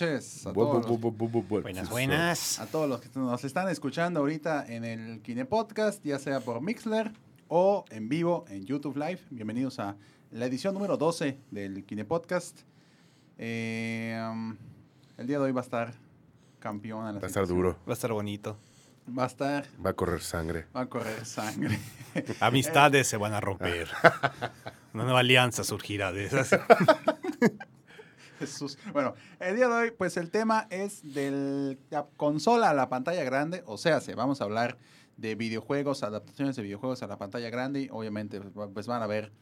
Noches a Bu- todos, bu- bu- bu- bu- bu- Buenas, buenas. a todos los que nos están escuchando ahorita en el Kine Podcast, ya sea por Mixler o en vivo en YouTube Live. Bienvenidos a la edición número 12 del Kine Podcast. Eh, el día de hoy va a estar campeón. Va a estar duro, Va a estar bonito. Va a estar, va a correr sangre. va a correr sangre. Amistades se van a romper. Una nueva alianza surgirá de esas. Jesús. Bueno, el día de hoy, pues el tema es de la consola a la pantalla grande. O sea, se vamos a hablar de videojuegos, adaptaciones de videojuegos a la pantalla grande. y Obviamente, pues, va- van a ver.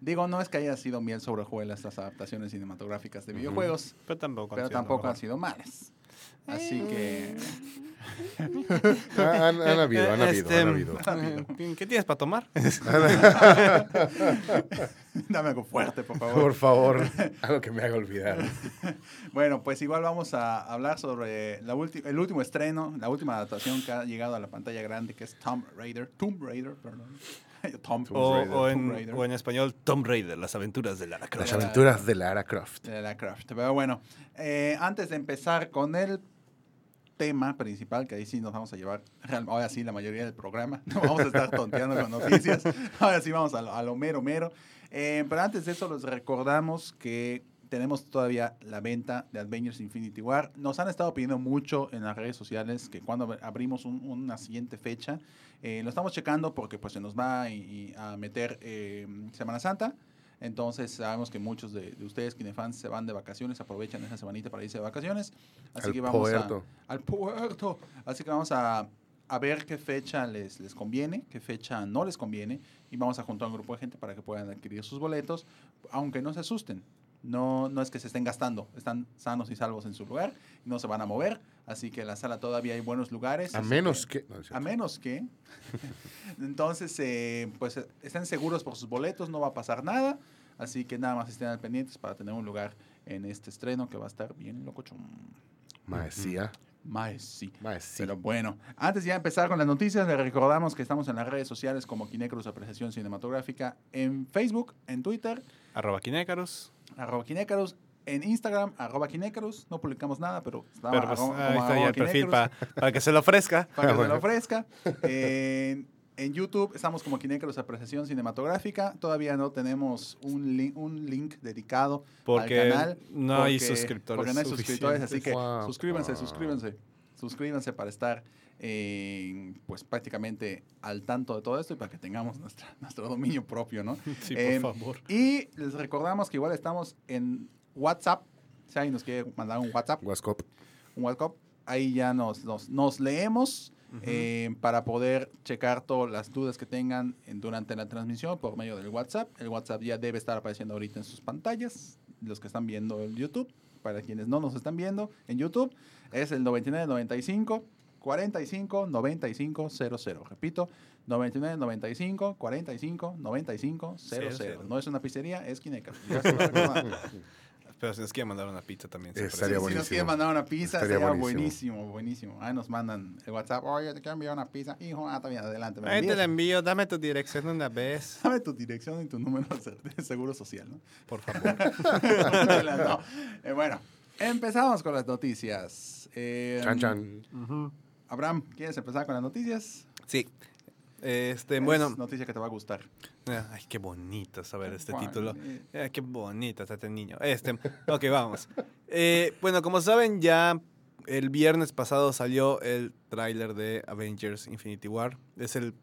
Digo, no es que haya sido miel sobre hojuelas estas adaptaciones cinematográficas de videojuegos, Pero tampoco. pero han sido tampoco han sido malas. Así que. Ah, Han, han habido, han habido, Este, han habido. eh, ¿Qué tienes para tomar? Dame algo fuerte, por favor. Por favor, algo que me haga olvidar. Bueno, pues igual vamos a hablar sobre la el último estreno, la última adaptación que ha llegado a la pantalla grande, que es Tomb Raider. Tomb Raider, perdón. Tomb, O, Raider. o Tomb en, Raider. o en español, Tomb Raider, las aventuras de Lara Las Croft. aventuras de Lara Croft. de la Craft. Pero bueno, eh, antes de empezar con el tema principal, que ahí sí nos vamos a llevar, ahora sí, la mayoría del programa, no vamos a estar tonteando con noticias, ahora sí vamos a lo, a lo mero mero. Eh, pero antes de eso, les recordamos que tenemos todavía la venta de Avengers Infinity War. Nos han estado pidiendo mucho en las redes sociales que cuando ab- abrimos un- una siguiente fecha, eh, lo estamos checando porque pues se nos va y- y a meter eh, Semana Santa. Entonces sabemos que muchos de, de ustedes, Kinefans, se van de vacaciones, aprovechan esa semanita para irse de vacaciones. Así Al que vamos puerto. a... Al puerto. Así que vamos a, a ver qué fecha les, les conviene, qué fecha no les conviene. Y vamos a juntar un grupo de gente para que puedan adquirir sus boletos, aunque no se asusten. No, no es que se estén gastando, están sanos y salvos en su lugar, y no se van a mover. Así que en la sala todavía hay buenos lugares. A menos que... no, a menos que. Entonces, eh, pues eh, estén seguros por sus boletos, no va a pasar nada. Así que nada más estén al pendientes para tener un lugar en este estreno que va a estar bien locochón. Maesía. Más sí. Pero bueno, antes de ya empezar con las noticias, les recordamos que estamos en las redes sociales como Kinecruz Apreciación Cinematográfica en Facebook, en Twitter, Arroba Kinécaros. arroba Kinecarus, en Instagram, arroba Kinecarus. No publicamos nada, pero Pero pues, arroba- ahí está ya el perfil Kinecarus. para, para que se lo ofrezca. para que se lo ofrezca. En, en YouTube estamos como Kinecarus Apreciación Cinematográfica. Todavía no tenemos un, link un link dedicado Porque al canal. no hay suscriptores Porque no hay suscriptores, así que suscríbanse, suscríbanse. Suscríbanse para estar eh, pues prácticamente al tanto de todo esto y para que tengamos nuestra, nuestro dominio propio, ¿no? Sí, Eh, por favor. Y les recordamos que igual estamos en WhatsApp. Si alguien nos quiere mandar un WhatsApp, Wascop. un WhatsApp, ahí ya nos, nos, nos leemos eh, para poder checar todas las dudas que tengan en- durante la transmisión por medio del WhatsApp. El WhatsApp ya debe estar apareciendo ahorita en sus pantallas, los que están viendo el YouTube. Para quienes no nos están viendo en YouTube, es el 9995 45 95 00. Repito, 99 95 45 95 00. Cero. No es una pizzería, es Kineca. Pero si nos quieren mandar una pizza también. se Estaría si ofrece. nos buenísimo. quieren mandar una pizza, Estaría sería buenísimo. buenísimo, buenísimo. Ahí nos mandan el WhatsApp, oye, te quiero enviar una pizza. Hijo, ah, está bien, adelante. Ahí te la envío, dame tu dirección una vez. Dame tu dirección y tu número de seguro social, ¿no? Por favor. No. Eh, bueno, empezamos con las noticias. Eh, Chan, chan. Abraham, ¿quieres empezar con las noticias? Sí. Este, Es bueno. noticia que te va a gustar. Ay, qué bonito saber este título. Ay, qué bonito está este niño. Este, ok, vamos. Eh, bueno, como saben, ya el viernes pasado salió el tráiler de Avengers Infinity War. Es el.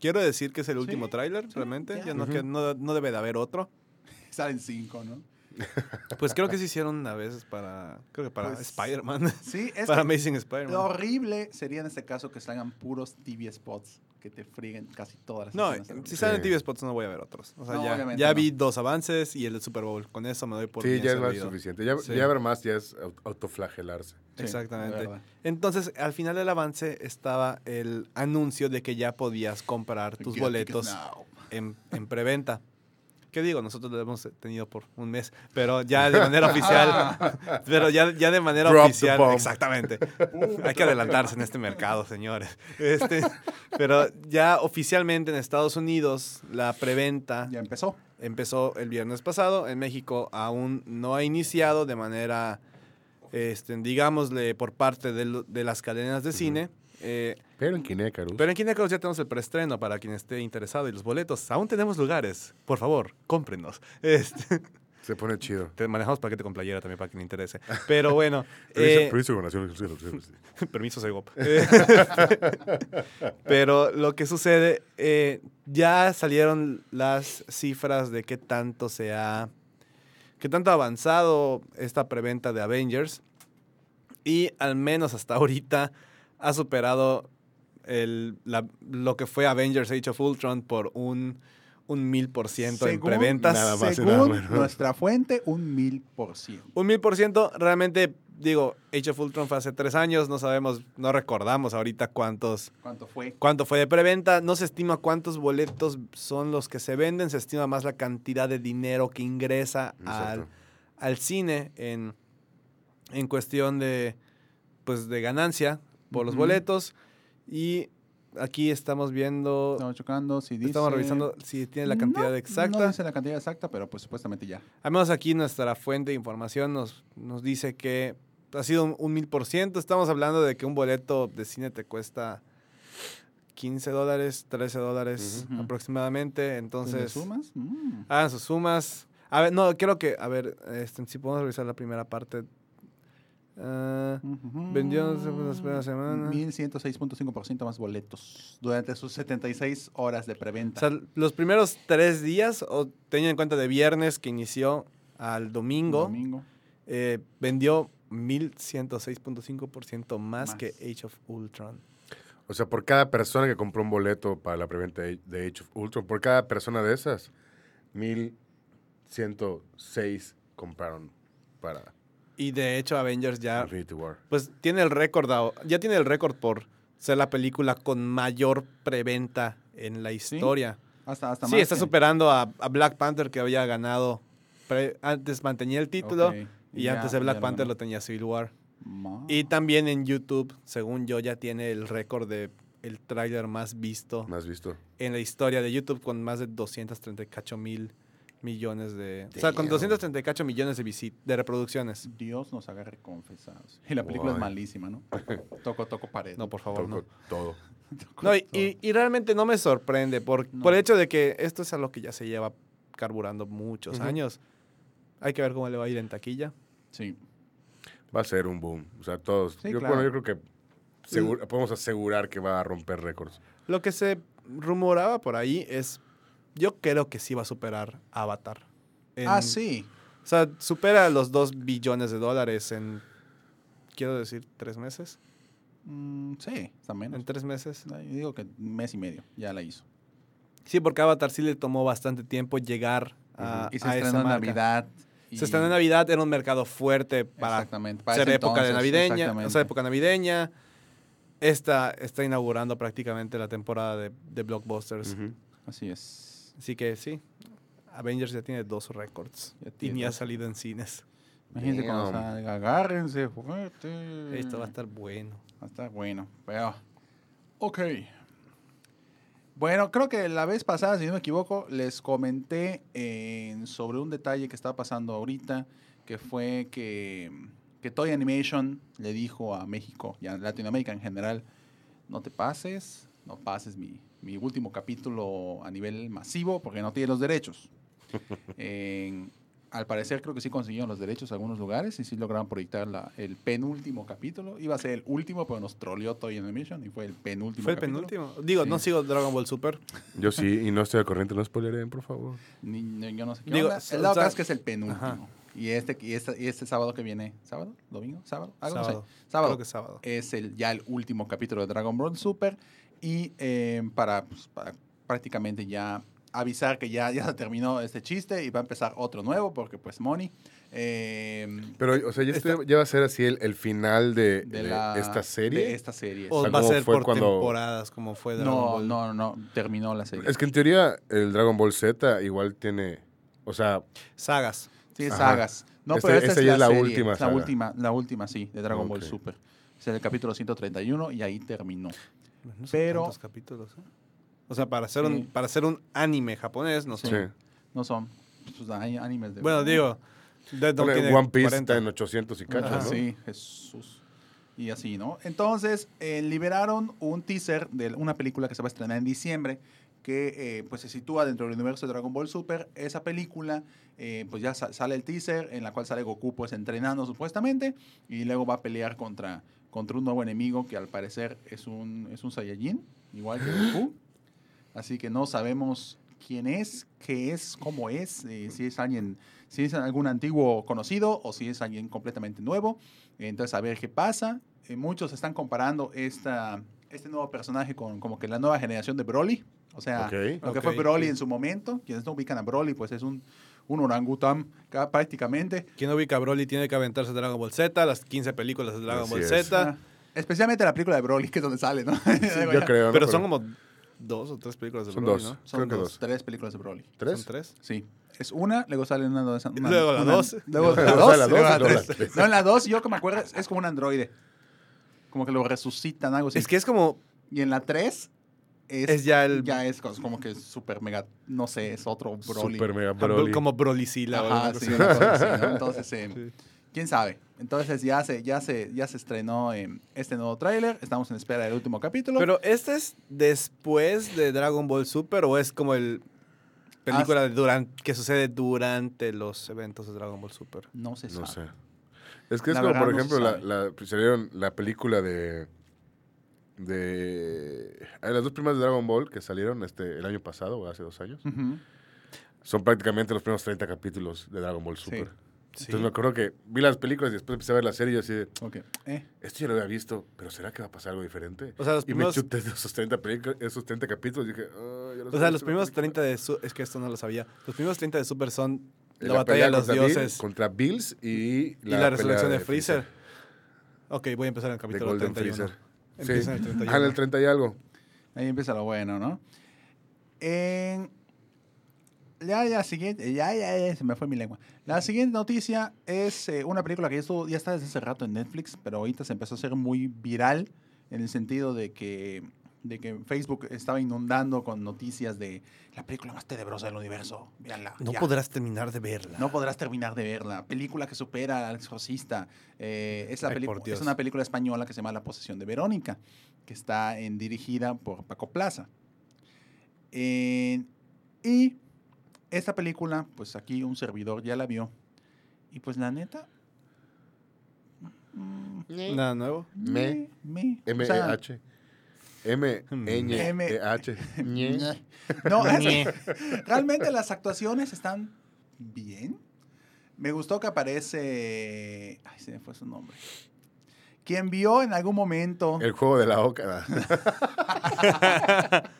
Quiero decir que es el Sí, último tráiler, sí, realmente. ya. Ya no, que no, no debe de haber otro. Salen cinco, ¿no? Pues creo que se hicieron una vez para. Creo que para Pues, Spider-Man. Sí, es para que Amazing lo Spider-Man. horrible sería en este caso que salgan puros TV spots que te frieguen casi todas las No, escenas de si salen. TV Spots no voy a ver otros. O sea, No, ya, obviamente ya no. vi dos avances y el del Super Bowl. Con eso me doy por Sí, bien ya es más suficiente. Ya, Sí. ya ver más ya es au- autoflagelarse. Sí, Exactamente. de. Entonces, al final del avance estaba el anuncio de que ya podías comprar tus Get boletos en, en preventa. ¿Qué digo? Nosotros lo hemos tenido por un mes, pero ya de manera oficial. pero ya, ya de manera Drop oficial. Exactamente. Hay que adelantarse en este mercado, señores. Este, pero ya oficialmente en Estados Unidos, la preventa Ya empezó. empezó el viernes pasado. En México aún no ha iniciado de manera, este, digámosle, por parte de las cadenas de cine. Eh, Pero en Kinecarus. pero en Kinecarus ya tenemos el preestreno para quien esté interesado y los boletos. Aún tenemos lugares. Por favor, cómprenos. Este, Se pone chido. te manejamos paquete con playera también para quien le interese. Pero bueno, Permiso, eh, permiso naciones. permiso, Segop. Pero lo que sucede, eh, ya salieron las cifras de qué tanto se ha, qué tanto ha avanzado esta preventa de Avengers. Y al menos hasta ahorita ha superado el, la- lo que fue Avengers Age of Ultron por un, un mil por ciento en preventas. nada más y Según nada menos. nuestra fuente, un mil por ciento. Un mil por ciento, realmente, digo, Age of Ultron fue hace tres años, no sabemos, no recordamos ahorita cuántos, ¿Cuánto fue? cuánto fue de preventa, no se estima cuántos boletos son los que se venden, se estima más la cantidad de dinero que ingresa al, al cine en, en cuestión de, pues, de ganancia por los Ujú. boletos. Y aquí estamos viendo, Estamos chocando. Si dice... estamos revisando si tiene la cantidad No, exacta. No dice la cantidad exacta, pero pues supuestamente ya. Menos aquí nuestra fuente de información nos, nos dice que ha sido un, mil por ciento. Estamos hablando de que un boleto de cine te cuesta 15 dólares, 13 dólares Ujú. aproximadamente. ¿Le Entonces, sumas? Mm. hagan sus sumas. A ver, no, creo que, a ver, este, si podemos revisar la primera parte. Ah, Ujú. vendió la primera semana. 1106.5% más boletos durante sus 76 horas de o preventa. sea, los primeros tres días, o teniendo en cuenta de viernes que inició al domingo, Domingo. eh, vendió 1106.5% más, Más. que Age of Ultron. O sea, por cada persona que compró un boleto para la preventa de de Age of Ultron, por cada persona de esas, 1106 compraron para Y de hecho Avengers ya Infinity War. pues tiene el récord, ya tiene el récord por ser la película con mayor preventa en la historia. Hasta, hasta Sí, más está que- superando a, a Black Panther que había ganado, pre- antes mantenía el título y ya- antes de Black Panther lo tenía Civil War. Ma- Y también en YouTube, según yo, ya tiene el récord de el tráiler más visto ¿Más visto? en la historia de YouTube con más de 238 mil millones de... O sea, con Damn. 238 millones de, visit de reproducciones. Dios nos agarre confesados. Y la película es malísima, ¿no? Toco, toco pared. No, por favor, no. Toco todo. Toco No, y, todo. y- y realmente no me sorprende por, No. por el hecho de que esto es algo que ya se lleva carburando muchos años. Hay que ver cómo le va a ir en taquilla. Sí. Va a ser un boom. O sea, todos. Sí, yo, claro. Bueno, yo creo que seguro- podemos asegurar que va a romper récords. Lo que se rumoraba por ahí es, yo creo que sí va a superar Avatar. En- Ah, sí. O sea, supera los 2 billones de dólares en, quiero decir, tres meses. Mm, sí, está menos. En tres meses. Yo digo que un mes y medio ya la hizo. Sí, porque Avatar sí le tomó bastante tiempo llegar a, y se a esa estrenó en marca. Navidad. y- Se estrenó en Navidad, era un mercado fuerte para Exactamente. para ser época de navideña, o exactamente. sea, época navideña. Esta está inaugurando prácticamente la temporada de, de blockbusters. Así es. Así que sí, Avengers ya tiene dos récords Ya y ni ha salido en cines. Imagínense cuando salga, agárrense fuerte. Esto va a estar bueno. Va a estar bueno. Pero, ok. Bueno, creo que la vez pasada, si no me equivoco, les comenté eh, sobre un detalle que está pasando ahorita, que fue que, que Toy Animation le dijo a México y a Latinoamérica en general, no te pases, no pases mi, mi último capítulo a nivel masivo porque no tiene los derechos. En- al parecer creo que sí consiguieron los derechos en algunos lugares y sí lograron proyectar la- el penúltimo capítulo. Iba a ser el último, pero nos troleó Toy Animation y fue el penúltimo Fue el capítulo. penúltimo. Digo, no sigo Dragon Ball Super. Yo sí, y no estoy al corriente, no spoileren, por favor. Ni- ni- yo no sé qué Digo, onda. o El sea- caso es que es el penúltimo. Ajá. Y este, y, este, y este sábado que viene, ¿sábado? ¿Domingo? ¿Sábado? Algo no sé. Sábado. Sábado. Creo que sábado. Es el, ya el último capítulo de Dragon Ball Super. Y eh, para, pues, para prácticamente ya avisar que ya, ya se terminó este chiste y va a empezar otro nuevo porque pues Money. eh, Pero, o sea, ya, Esta- este- ya va a ser así el, el final de, de, de la, esta serie. de esta serie. O sea, va a ser por cuando- temporadas, como fue Dragon no, Ball. no, no, terminó la serie. Es que en teoría el Dragon Ball Z igual tiene, o sea, Sagas. Sí, es Ajá. sagas. No, Esta- pero esta, es ya la, es la serie, última es la saga. última, la última, sí, de Dragon Ball. Super. Es el capítulo 131 y ahí terminó. No son Pero- tantos capítulos, ¿eh? O sea, para hacer, Sí. un, para hacer un anime japonés, no sé. sí. No son pues, hay animes de... Bueno, digo, Death Note Bueno, tiene One Piece 40. está en 800 y cacho, Ajá, ¿no? Sí, Jesús. Y así, ¿no? Entonces, eh, liberaron un teaser de una película que se va a estrenar en diciembre, que eh, pues se sitúa dentro del universo de Dragon Ball Super. Esa película, eh, pues ya sa- sale el teaser, en la cual sale Goku pues entrenando supuestamente, y luego va a pelear contra, contra un nuevo enemigo que al parecer es un, es un Saiyajin, igual que Goku. Así que no sabemos quién es, qué es, cómo es, eh, si es alguien, si es algún antiguo conocido o si es alguien completamente nuevo. Entonces, a ver qué pasa. Eh, muchos están comparando esta, este nuevo personaje con como que la nueva generación de Broly. O sea, Ok. lo que fue Ok, Broly sí. en su momento. Quienes no ubican a Broly, pues es un, un orangután ca- prácticamente. Quien no ubica a Broly tiene que aventarse Dragon Ball Z, las 15 películas de Dragon Así Ball es. Z. Ah, especialmente la película de Broly, que es donde sale, ¿no? Yo creo. ¿no? Pero son como dos o tres películas de Son Broly, dos. ¿no? Son creo que dos, dos. tres películas de Broly. ¿Tres? ¿Son tres? Sí. Es una, luego sale una, dos, una- Luego la una- dos. Luego la Luego dos, la luego dos, la y luego la tres. tres. No, en la dos, yo que me acuerdo, es como un androide. Como que lo resucitan, algo así. Es que es como. Y en la 3 es, Es ya el- Ya es como que super mega, no sé, es otro Broly. Super mega Broly. Como Brolyzilla. o Ajá, sí, así. una cosa así, ¿no? Entonces, eh, Sí. quién sabe. Entonces ya se, ya se, ya se estrenó eh, este nuevo tráiler. Estamos en espera del último capítulo. Pero ¿este es después de Dragon Ball Super o es como el película de duran- que sucede durante los eventos de Dragon Ball Super? no se sabe. No sé. Es que es La como, verdad, por no se ejemplo, la, sabe. la, pues, salieron la película de. De. las dos primeras de Dragon Ball que salieron este, el año pasado o hace dos años. Son prácticamente los primeros 30 capítulos de Dragon Ball Super. Sí. Entonces me acuerdo que vi las películas y después empecé a ver la serie y yo así de, Ok. Eh, esto ya lo había visto, pero ¿será que va a pasar algo diferente? O sea, los y me primeros, chuté esos 30, pelicu- esos 30 capítulos y dije, "Ah, ya o sea, los primeros llama la 30 de Su- es que esto no lo sabía. Los primeros 30 de Super son película". la, batalla de los Bill- dioses contra Bills y y la, la pelea resurrección de Freezer. Ok, voy a empezar en el capítulo Golden 31. Freezer. Empieza en el Sí. 31. Ah, en el 30 y algo. ahí empieza lo bueno, ¿no? En- Ya, ya, siguiente. Ya, ya, ya, se me fue mi lengua. La siguiente noticia es eh, una película que ya, estuvo- ya está desde hace rato en Netflix, pero ahorita se empezó a hacer muy viral en el sentido de que, de que Facebook estaba inundando con noticias de la película más tenebrosa del universo. Véanla. No ya. podrás terminar de verla. No podrás terminar de verla. Película que supera al exorcista. Eh, es, la Ay, es una película española que se llama La posesión de Verónica, que está en, dirigida por Paco Plaza. Eh, y esta película, pues aquí un servidor ya la vio. Y pues la neta... mm, Nada nuevo. Me. me, o sea, M-E-H. M-N-E-H. Ñe. No, es- realmente las actuaciones están bien. Me gustó que aparece. Ay, se me fue su nombre. Quien vio en algún momento. El juego de la oca.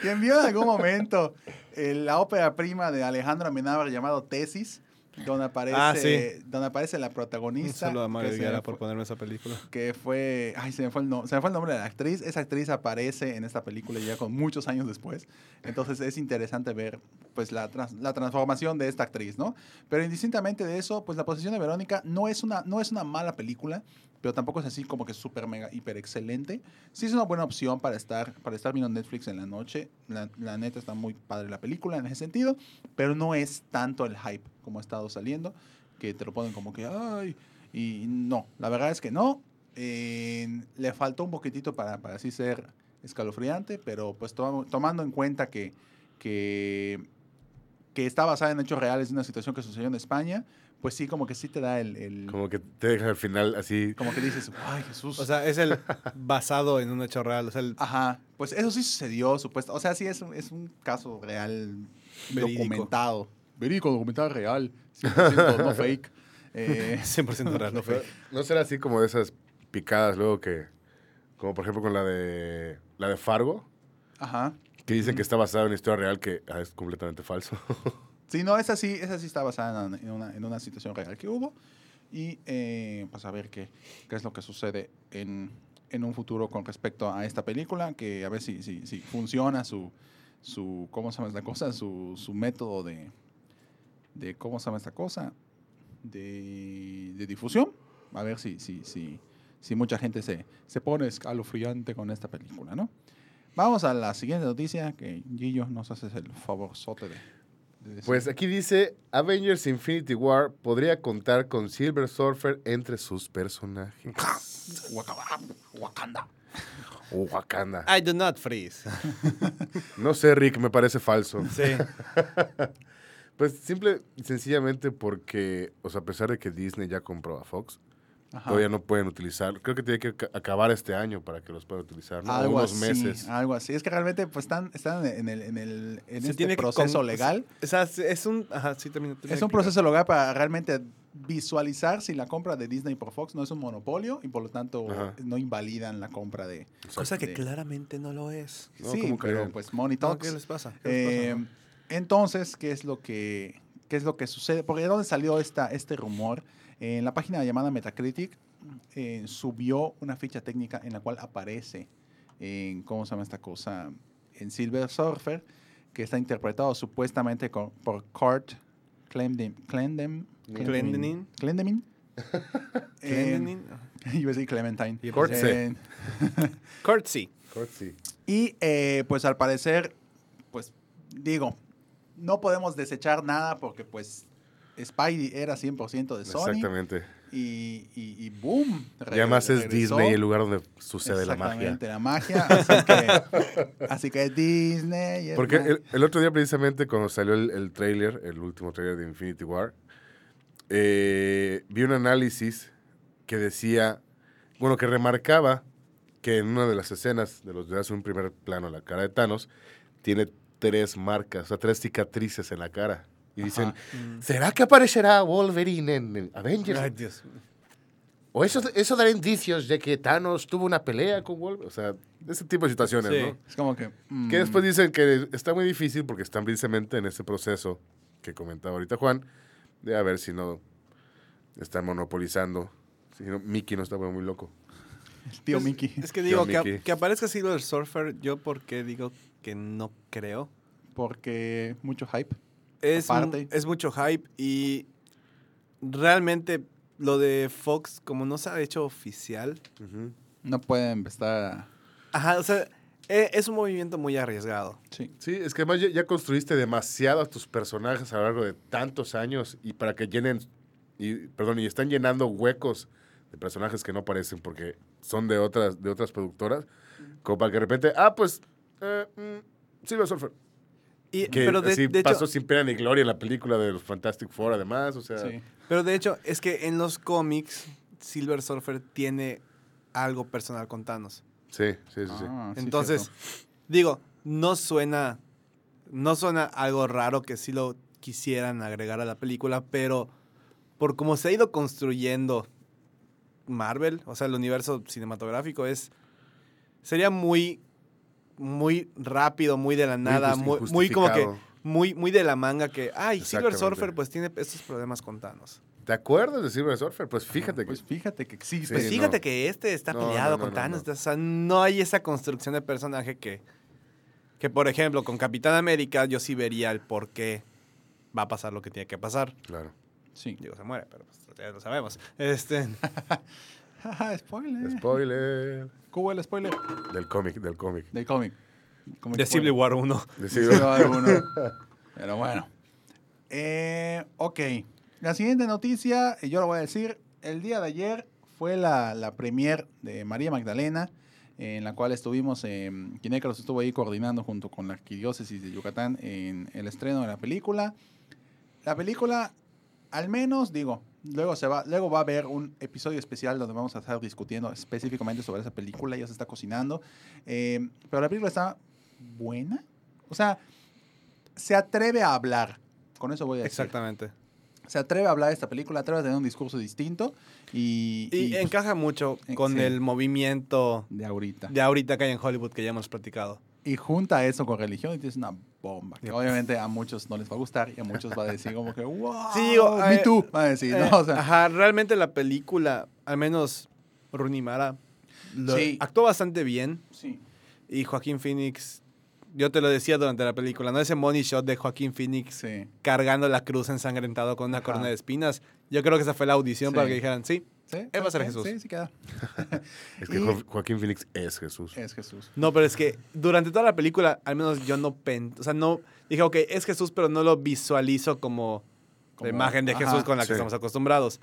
Quien vio en algún momento eh, la ópera prima de Alejandro Amenábar llamado Tesis, donde aparece, Ah, sí. donde aparece la Un protagonista. saludo a Mario por fue- ponerme esa película. que fue, ay, se me fue, el no- se me fue el nombre de la actriz. Esa actriz aparece en esta película ya con muchos años después. Entonces es interesante ver pues la, trans- la transformación de esta actriz, ¿no? Pero indistintamente de eso, pues La posesión de Verónica no es una, no es una mala película, pero tampoco es así como que súper, mega, hiper excelente. Sí es una buena opción para estar, para estar viendo Netflix en la noche. La, la neta está muy padre la película en ese sentido, pero no es tanto el hype como ha estado saliendo, que te lo ponen como que, ay, y no, la verdad es que no. Eh, le faltó un poquitito para, para así ser escalofriante, pero pues to- tomando en cuenta que, que, que está basada en hechos reales de una situación que sucedió en España, pues sí, como que sí te da el... el- como, Como que te deja al final así. que dices, ay Jesús. O sea, es el basado en un hecho real. O sea, el- Ajá, pues eso sí sucedió, supuesto. O sea, sí es un, es un caso real, Verídico. documentado. Verídico, documentado real, 100% no fake. Eh, 100% real, no fake. No será así como de esas picadas luego que. Como por ejemplo con la de la de Fargo, Ajá. que dicen que está basada en una historia real que ah, es completamente falso. Sí, no, esa sí, esa está basada en una, en una situación real que hubo. Y eh, pues a ver qué, qué es lo que sucede en, en un futuro con respecto a esta película, que a ver si, si, funciona su, su, ¿cómo se llama esta cosa? Su, su método de, de, ¿cómo se llama esta cosa? De, de difusión. A ver si, si, si, si mucha gente se, se pone escalofriante con esta película, ¿no? Vamos a la siguiente noticia, que Gillo nos haces el favorzote de. Pues aquí dice, Avengers Infinity War podría contar con Silver Surfer entre sus personajes. Wakanda. Wakanda. I do not freeze. No sé, Rick, me parece falso. Sí. Pues simple y sencillamente porque, o sea, a pesar de que Disney ya compró a Fox, Ajá. todavía no pueden utilizar. Creo que tiene que ca- acabar este año para que los puedan utilizar, ¿no? Algo unos así, meses. algo así. Es que realmente pues están, están en el, en el en este tiene proceso con- legal. O sea, es un. Ajá, sí, Es un proceso legal para realmente visualizar si la compra de Disney por Fox no es un monopolio y por lo tanto Ajá. no invalidan la compra de... Cosa que de- claramente no lo es. No, sí, ¿cómo pero creen? pues Money No, Talks. ¿Qué les pasa? ¿Qué les Eh, entonces, ¿qué es lo que qué es lo que sucede? Porque ¿de dónde salió esta, este rumor? Eh, en la página llamada Metacritic eh, subió una ficha técnica en la cual aparece en cómo se llama esta cosa en Silver Surfer que está interpretado supuestamente con- por Kurt Clendem, Clendem, Clendenin. Clendemin. Eh, Clendenin. yo iba a decir Clementine. Eh, Courtesy. Cortesy. y eh, pues al parecer, pues digo, no podemos desechar nada porque pues Spidey era 100% de Sony Exactamente. y, y, y boom. Y además es regresó. Disney el lugar donde sucede la magia. Exactamente, la magia. Así que, así que Disney. es Porque ma- el, el otro día precisamente cuando salió el, el trailer, el último trailer de Infinity War, eh, vi un análisis que decía, bueno, que remarcaba que en una de las escenas de los de hace un primer plano la cara de Thanos tiene tres marcas, o sea, tres cicatrices en la cara. Y dicen, Ajá. ¿será que aparecerá Wolverine en el Avengers? Ay, Dios. ¿O eso, eso dará indicios de que Thanos tuvo una pelea con Wolverine? O sea, ese tipo de situaciones, Sí. ¿no? Es como que. mm, Que después dicen que está muy difícil porque están precisamente en ese proceso que comentaba ahorita Juan, de a ver si no están monopolizando. Si no, Mickey no está muy loco. el tío Pues, Mickey. Es que digo, que, que aparezca Silver Surfer, yo porque digo que no creo. Porque mucho hype. Es, Aparte. es mucho hype y realmente lo de Fox, como no se ha hecho oficial, No pueden estar. ajá, o sea, e- es un movimiento muy arriesgado. Sí. Sí, es que además ya, ya construiste demasiado a tus personajes a lo largo de tantos años y para que llenen, y, perdón, y están llenando huecos de personajes que no aparecen porque son de otras, de otras productoras, como para que de repente, ah, pues, eh, mm, Silver Surfer. Y, Que pero, de, así de pasó hecho, sin pena ni gloria en la película de los Fantastic Four, además, o sea... sí. pero de hecho, es que en los cómics, Silver Surfer tiene algo personal con Thanos. Sí, sí, sí. sí. Ah, sí, Entonces, cierto. digo, no suena, no suena algo raro que sí lo quisieran agregar a la película, pero por cómo se ha ido construyendo Marvel, o sea, el universo cinematográfico es, sería muy, muy rápido, muy de la nada, muy, muy como que, muy, muy de la manga que, ay, Silver. Surfer pues tiene estos problemas con Thanos. ¿Te acuerdas de Silver Surfer? Pues fíjate Pues que... fíjate que existe. Sí, Pues fíjate no. que este está peleado no, no, con no, Thanos. no. O sea, no hay esa construcción de personaje que, que, por ejemplo, con Capitán América yo sí vería el por qué va a pasar lo que tiene que pasar. Claro. Sí. Digo, se muere, pero pues, ya lo sabemos. Este, spoiler. Spoiler. ¿Cómo el spoiler? Del cómic, del cómic. Del cómic. De Civil. War 1. De Civil- haber uno. Pero bueno. Eh, ok. La siguiente noticia, y yo lo voy a decir, el día de ayer fue la, la premier de María Magdalena, en la cual estuvimos, eh, Kinecros estuvo ahí coordinando junto con la Arquidiócesis de Yucatán en el estreno de la película. La película, al menos, digo, luego, se va, luego va a haber un episodio especial donde vamos a estar discutiendo específicamente sobre esa película, ya se está cocinando. Eh, pero la película está buena. O sea, se atreve a hablar. Con eso voy a decir. Exactamente. se atreve a hablar de esta película, atreve a tener un discurso distinto y, Y, y, pues, encaja mucho eh, con sí. el movimiento de ahorita. de ahorita que hay en Hollywood que ya hemos platicado. Y junta eso con religión y tienes una bomba. Que obviamente a muchos no les va a gustar y a muchos va a decir como que, wow, Sí, digo, me eh, too. Va a decir, Eh, ¿no? O sea, ajá, realmente la película, al menos Rooney Mara, lo- Sí. actuó bastante bien. sí. Y Joaquín Phoenix, yo te lo decía durante la película, ¿no? Ese money shot de Joaquín Phoenix Sí. cargando la cruz ensangrentado con una Ajá. corona de espinas. Yo creo que esa fue la audición para que dijeran, sí, ¿Sí? Él va a ser Jesús. Sí, sí queda. Es que Y- Jo- Joaquín Phoenix es Jesús. Es Jesús. No, pero es que durante toda la película, al menos yo no pen, o sea, no dije, ok, es Jesús, pero no lo visualizo como, Como- la imagen de ajá, Jesús con la que sí. estamos acostumbrados.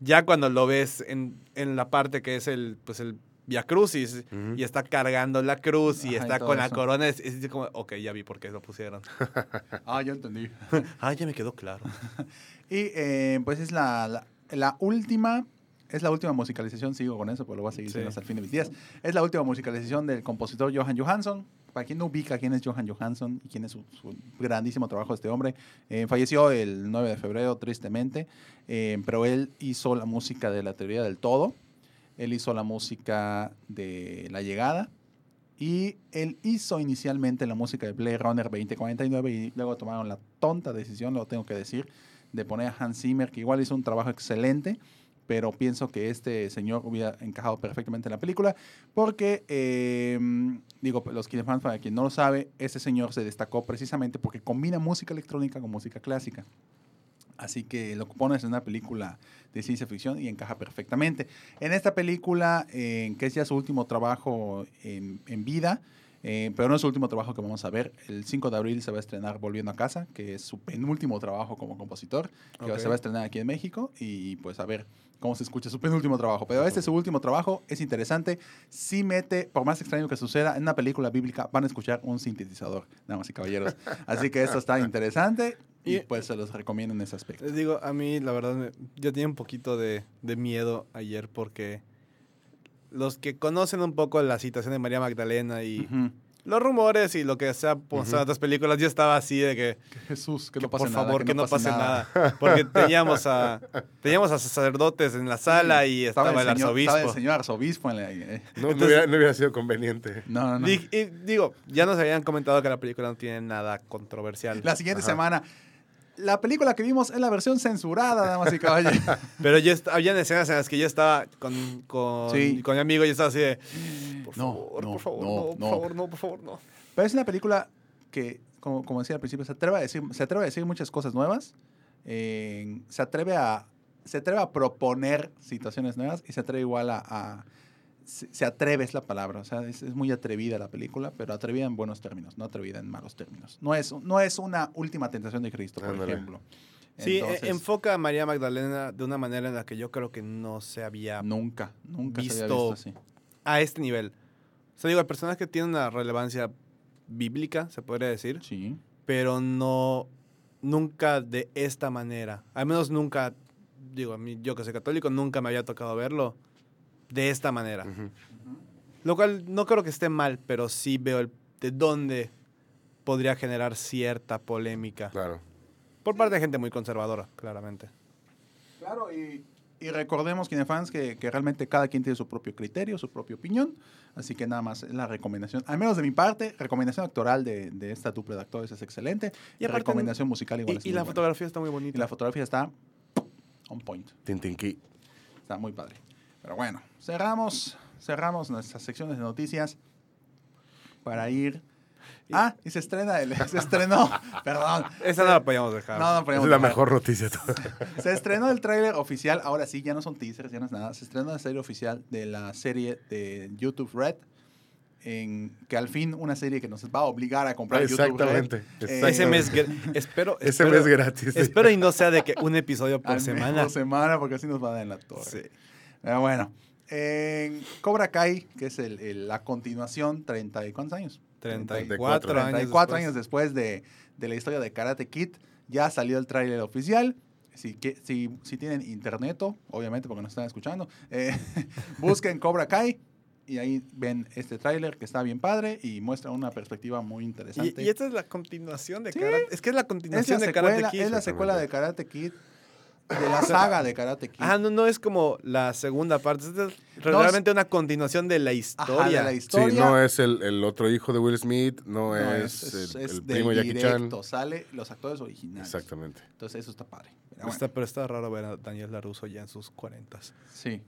Ya cuando lo ves en, en la parte que es el, pues el Via Crucis Ujú. y está cargando la cruz y Ajá, y está todo con la eso. corona, es, es como, ok, ya vi por qué lo pusieron. Ah, yo entendí. ah, ya me quedó claro. Y eh, pues es la, la, la última, es la última musicalización, sigo con eso, pero lo voy a seguir Sí. hasta el fin de mis días. Es la última musicalización del compositor Johan Johansson. Para quien no ubica quién es Johan Johansson y quién es su, su grandísimo trabajo de este hombre, eh, falleció el 9 de febrero, tristemente, eh, pero él hizo la música de la teoría del todo, él hizo la música de La Llegada, y él hizo inicialmente la música de Blade Runner 2049 y luego tomaron la tonta decisión, lo tengo que decir, de poner a Hans Zimmer, que igual hizo un trabajo excelente, pero pienso que este señor hubiera encajado perfectamente en la película, porque, eh, digo, los fans, para quien no lo sabe, este señor se destacó precisamente porque combina música electrónica con música clásica. Así que lo pones en una película de ciencia ficción y encaja perfectamente. En esta película, eh, que es ya su último trabajo en, en vida, eh, pero no es su último trabajo que vamos a ver. El 5 de abril se va a estrenar Volviendo a Casa, que es su penúltimo trabajo como compositor, que Ok. se va a estrenar aquí en México y pues a ver cómo se escucha su penúltimo trabajo. Pero este es su último trabajo, es interesante. Sí mete, por más extraño que suceda, en una película bíblica van a escuchar un sintetizador, damas y caballeros. Así que esto está interesante y Y- pues se los recomiendo en ese aspecto. Les digo, a mí la verdad, yo tenía un poquito de, de miedo ayer porque los que conocen un poco la situación de María Magdalena y Ujú. los rumores y lo que se ha mostrado en otras películas, yo estaba así de que, Jesús, que que no pase por nada. favor, que, no pase nada. Porque teníamos a, teníamos a sacerdotes en la sala y estaba, el, señor, arzobispo. Estaba el señor arzobispo en la... eh, No, no Entonces- hubiera, no hubiera sido conveniente. No, no, no. Di- y digo, ya nos habían comentado que la película no tiene nada controversial. La siguiente Ajá. semana, la película que vimos es la versión censurada, damas y caballeros. Pero yo est- había escenas en las que yo estaba con, con, Sí. con mi amigo y estaba así de, por No, favor, no, por favor, no, no, por favor, no, por favor, no. Pero es una película que, como, como decía al principio, se atreve a decir, se atreve a decir muchas cosas nuevas. eh, se, atreve a, se atreve a proponer situaciones nuevas y se atreve igual a... a- se, se atreve es la palabra, o sea, es, es muy atrevida la película, pero atrevida en buenos términos, no atrevida en malos términos. No es, no es una última tentación de Cristo, por Ándale. ejemplo. Sí, e- Entonces, enfoca a María Magdalena de una manera en la que yo creo que no se había nunca, nunca se había visto- así. a este nivel. O sea, digo, el personaje tiene una relevancia bíblica, se podría decir, Sí. pero no, nunca de esta manera. Al menos nunca, digo, a mí, yo que soy católico, nunca me había tocado verlo de esta manera. Lo cual no creo que esté mal, pero sí veo el, de dónde podría generar cierta polémica. Claro. Por parte de gente muy conservadora, claramente. Claro, y, y recordemos, fans que, que realmente cada quien tiene su propio criterio, su propia opinión. Así que nada más la recomendación, al menos de mi parte, recomendación actoral de, de esta dupla de actores es excelente. Y Y aparte- recomendación musical igual Y, es y muy la buena. fotografía está muy Y bonita. la fotografía está on point. Tintinqui. Está muy padre. Pero bueno, cerramos, cerramos nuestras secciones de noticias para ir. Ah, y se estrena, el, se estrenó, perdón. Esa no la podíamos dejar. No, no Es podíamos la dejar. mejor noticia. Se estrenó el tráiler oficial, ahora sí, ya no son teasers, ya no es nada. Se estrenó el tráiler oficial de la serie de YouTube Red, en, que al fin una serie que nos va a obligar a comprar YouTube Exactamente. Red. Eh, Ese mes, gra- espero, Ese espero, mes gratis. espero y no sea de que un episodio por al semana. menos semana, porque así nos va a dar en la torre. Sí. Pero bueno, en Cobra Kai, que es el, el- la continuación, 30 y ¿cuántos años? 34 años 34 después. años después de, de la historia de Karate Kid, ya salió el tráiler oficial. Si, que, si, si tienen internet, obviamente porque nos están escuchando, eh, busquen Cobra Kai y ahí ven este tráiler que está bien padre y muestra una perspectiva muy interesante. Y, y esta es la continuación de Sí. Karate. Es que es la es la, continuación de secuela, Karate Kid. es la secuela de Karate Kid, de la saga de Karate Kid. Ah, no, no es como la segunda parte. Esta es No, realmente una continuación de la Ajá, historia. de la Sí, no es el, el otro hijo de Will Smith, no, No, es, es, el, es el primo Jackie Chan. directo, sale los actores originales. Exactamente. Entonces eso está padre. Pero bueno, Está- pero está raro ver a Daniel LaRusso ya en sus 40. sí.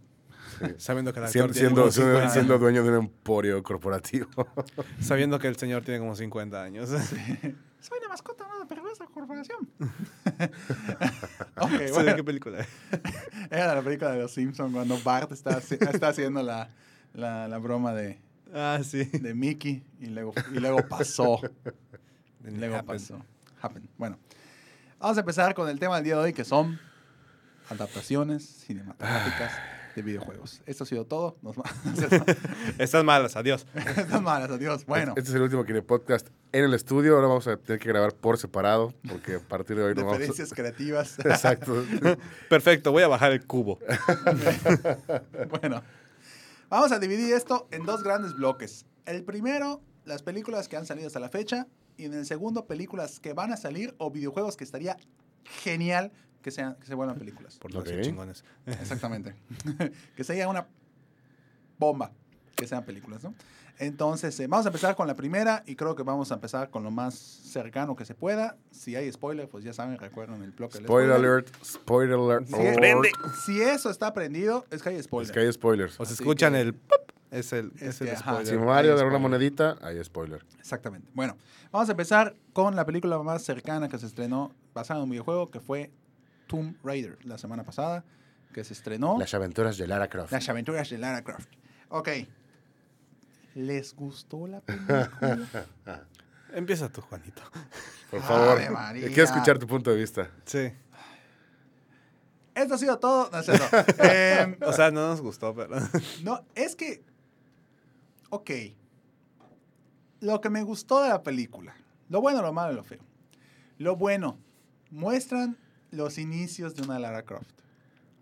Sabiendo que el actor Siendo, siendo, como siendo- 50 siendo dueño de un emporio corporativo. Sabiendo que el señor tiene como 50 años. Soy la mascota ¿no? de perversa corporación. Ok, ¿Sabe bueno. qué película? Era la película de los Simpsons cuando Bart está, haci- está haciendo la, la, la broma de, Ah, sí. de Mickey y luego, y luego pasó. Y luego Happened. pasó. Happened. Bueno, vamos a empezar con el tema del día de hoy que son adaptaciones cinematográficas de videojuegos. Esto ha sido todo. Nos Están malas, adiós. Están malas, adiós. Bueno, Este es el último Kine Podcast en el estudio. Ahora vamos a tener que grabar por separado porque a partir de hoy no vamos referencias creativas. a... Exacto. Perfecto, voy a bajar el cubo. Bueno, vamos a dividir esto en dos grandes bloques. El primero, las películas que han salido hasta la fecha. Y en el segundo, películas que van a salir o videojuegos que estaría genial que, sean, que se vuelvan películas. Por no Ok. ser chingones. Exactamente. que sería una bomba que sean películas, ¿no? Entonces, eh, vamos a empezar con la primera y creo que vamos a empezar con lo más cercano que se pueda. Si hay spoiler, pues ya saben, recuerden el bloque Spoiler alert. Spoiler alert. Si, si eso está prendido, es que hay spoiler. Es que hay spoilers. O se escuchan que- el pop. Es el, Es es el que, ajá, spoiler. Si Mario da una monedita, hay spoiler. Exactamente. Bueno, vamos a empezar con la película más cercana que se estrenó basada en un videojuego que fue Tomb Raider la semana pasada, que se estrenó Las aventuras de Lara Croft. Las aventuras de Lara Croft. Ok. ¿Les gustó la película? Empieza tú, Juanito. Por favor. Quiero escuchar tu punto de vista. Sí. Esto ha sido todo. No. Em, O sea, no nos gustó, pero. no, es que. Ok. Lo que me gustó de la película. Lo bueno, lo malo y lo feo. Lo bueno. Muestran los inicios de una Lara Croft.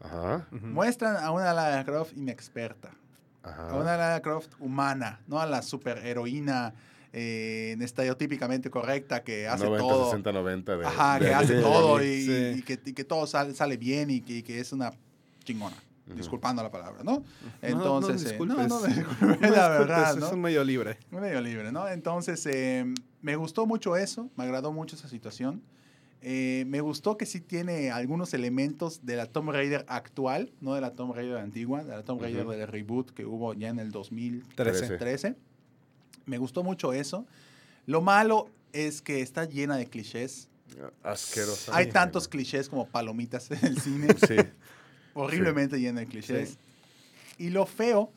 Ajá. Muestran a una Lara Croft inexperta. A Ajá. una Lara Croft humana, no a la superheroína eh, estereotípicamente correcta que hace 90, todo. 60, 90. De, Ajá, de- que hace de- todo y, Sí. y que, y que todo sale, sale bien y que, y que es una chingona. Ujú. Disculpando la palabra, ¿no? no Entonces, eh, disculpes. no, no, No la disculpes, verdad, Es ¿no? un medio libre. Medio libre, ¿no? Entonces, eh, me gustó mucho eso, me agradó mucho esa situación. Eh, me gustó que sí tiene algunos elementos de la Tomb Raider actual, no de la Tomb Raider antigua, de la Tomb Raider Ujú. del reboot que hubo ya en el 2013. Trece. 13. Me gustó mucho eso. Lo malo es que está llena de clichés. Asqueroso. Hay tantos clichés como palomitas en el cine, Sí. horriblemente llena de clichés. Y lo feo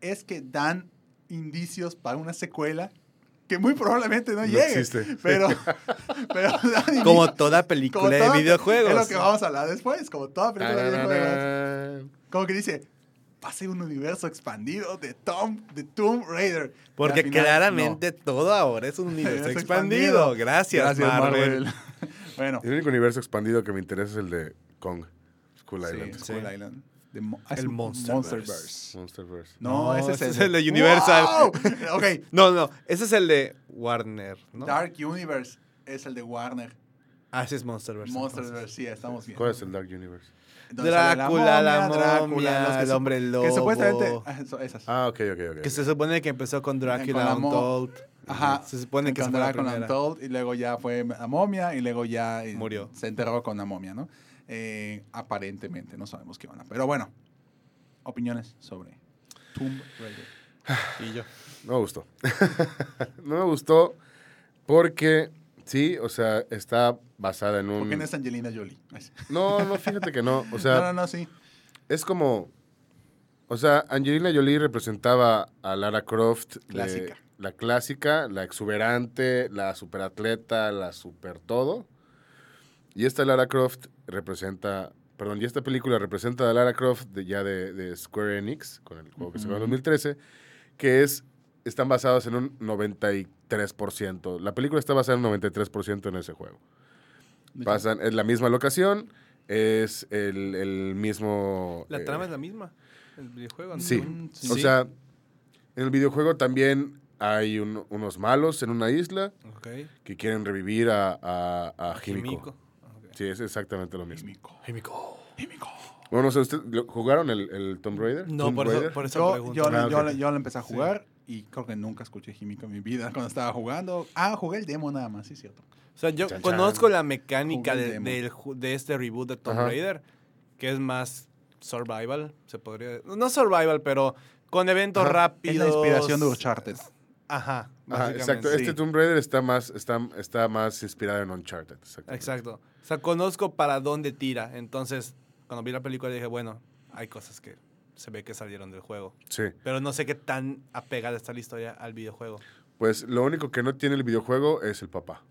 es que dan indicios para una secuela que muy probablemente no, No llegue. existe. Pero, Como toda como película toda- de videojuegos. Es lo que vamos a hablar después, como toda película de videojuegos. Como que dice, va a ser un universo expandido de Tom, de Tomb Raider. Porque final, claramente todo ahora es un universo expandido. expandido. Gracias, no. Marvel. bueno, El único universo expandido que me interesa es el de Kong. Skull sí, Island. Sí. Island. Mo- ah, El Monsterverse. Monsterverse. Monsterverse. No, No, ese es ese el, es el de Universal. ¡Wow! ok, No, no, ese es el de Warner, ¿no? Dark Universe es el de Warner. Ah, ese es Monsterverse. Monsterverse, sí, entonces bien. ¿Cuál es el Dark Universe? Sale Drácula, la Drácula, momia, los que el hombre Que lobo. supuestamente... ah, esas. Ah, ok, ok, ok. Que se supone que empezó con Con Drácula la Untold. Ajá. Se supone que con esa fue la Drácula primera. Untold, y luego ya fue la momia y luego ya eh, Murió. se enterró con la momia, ¿no? Eh, aparentemente, no sabemos qué van a. Pero bueno, opiniones sobre Tomb Raider. Y yo. No me gustó. no me gustó porque, sí, o sea, está basada en ¿Por un... qué no es Angelina Jolie? No, no, fíjate que no. O sea, no, no, no, sí. es como... O sea, Angelina Jolie representaba a Lara Croft. de- Clásica. la clásica, la exuberante, la superatleta, la super todo. Y esta Lara Croft representa... Perdón, y esta película representa a Lara Croft de, ya de, de Square Enix, con el juego que sacó en Ujú. 2013, que es... Están basados en un 93%. La película está basada en un 93% en ese juego. Pasan, es la misma locación, es el, el mismo... La eh, trama es la misma. el videojuego? Sí. Sí. O sea, en el videojuego también hay un- unos malos en una isla que quieren revivir a, a, a Himiko. Himiko. Sí, es exactamente lo mismo. Himiko. Himiko. Himiko. Bueno, no sé, ¿ustedes lo- jugaron el, el Tomb Raider? No, Tomb por eso, por eso Yo, pregunto. yo, Ah, yo, yo lo empecé a jugar y creo que nunca escuché Himiko en mi vida cuando estaba jugando. Ah, jugué el demo nada más, sí, cierto. O sea, yo Chan, conozco chan. la mecánica de, de este reboot de Tomb Ajá. Raider, que es más survival, se podría No survival, pero con eventos Ajá. Es rápidos. la inspiración de Uncharted. Ajá, exacto. sí. Este Tomb Raider está más, está, está más inspirado en Uncharted. Exacto. O sea, conozco para dónde tira. Entonces, cuando vi la película dije, bueno, hay cosas que se ve que salieron del juego. Sí. Pero no sé qué tan apegada está la historia al videojuego. Pues lo único que no tiene el videojuego es el papá.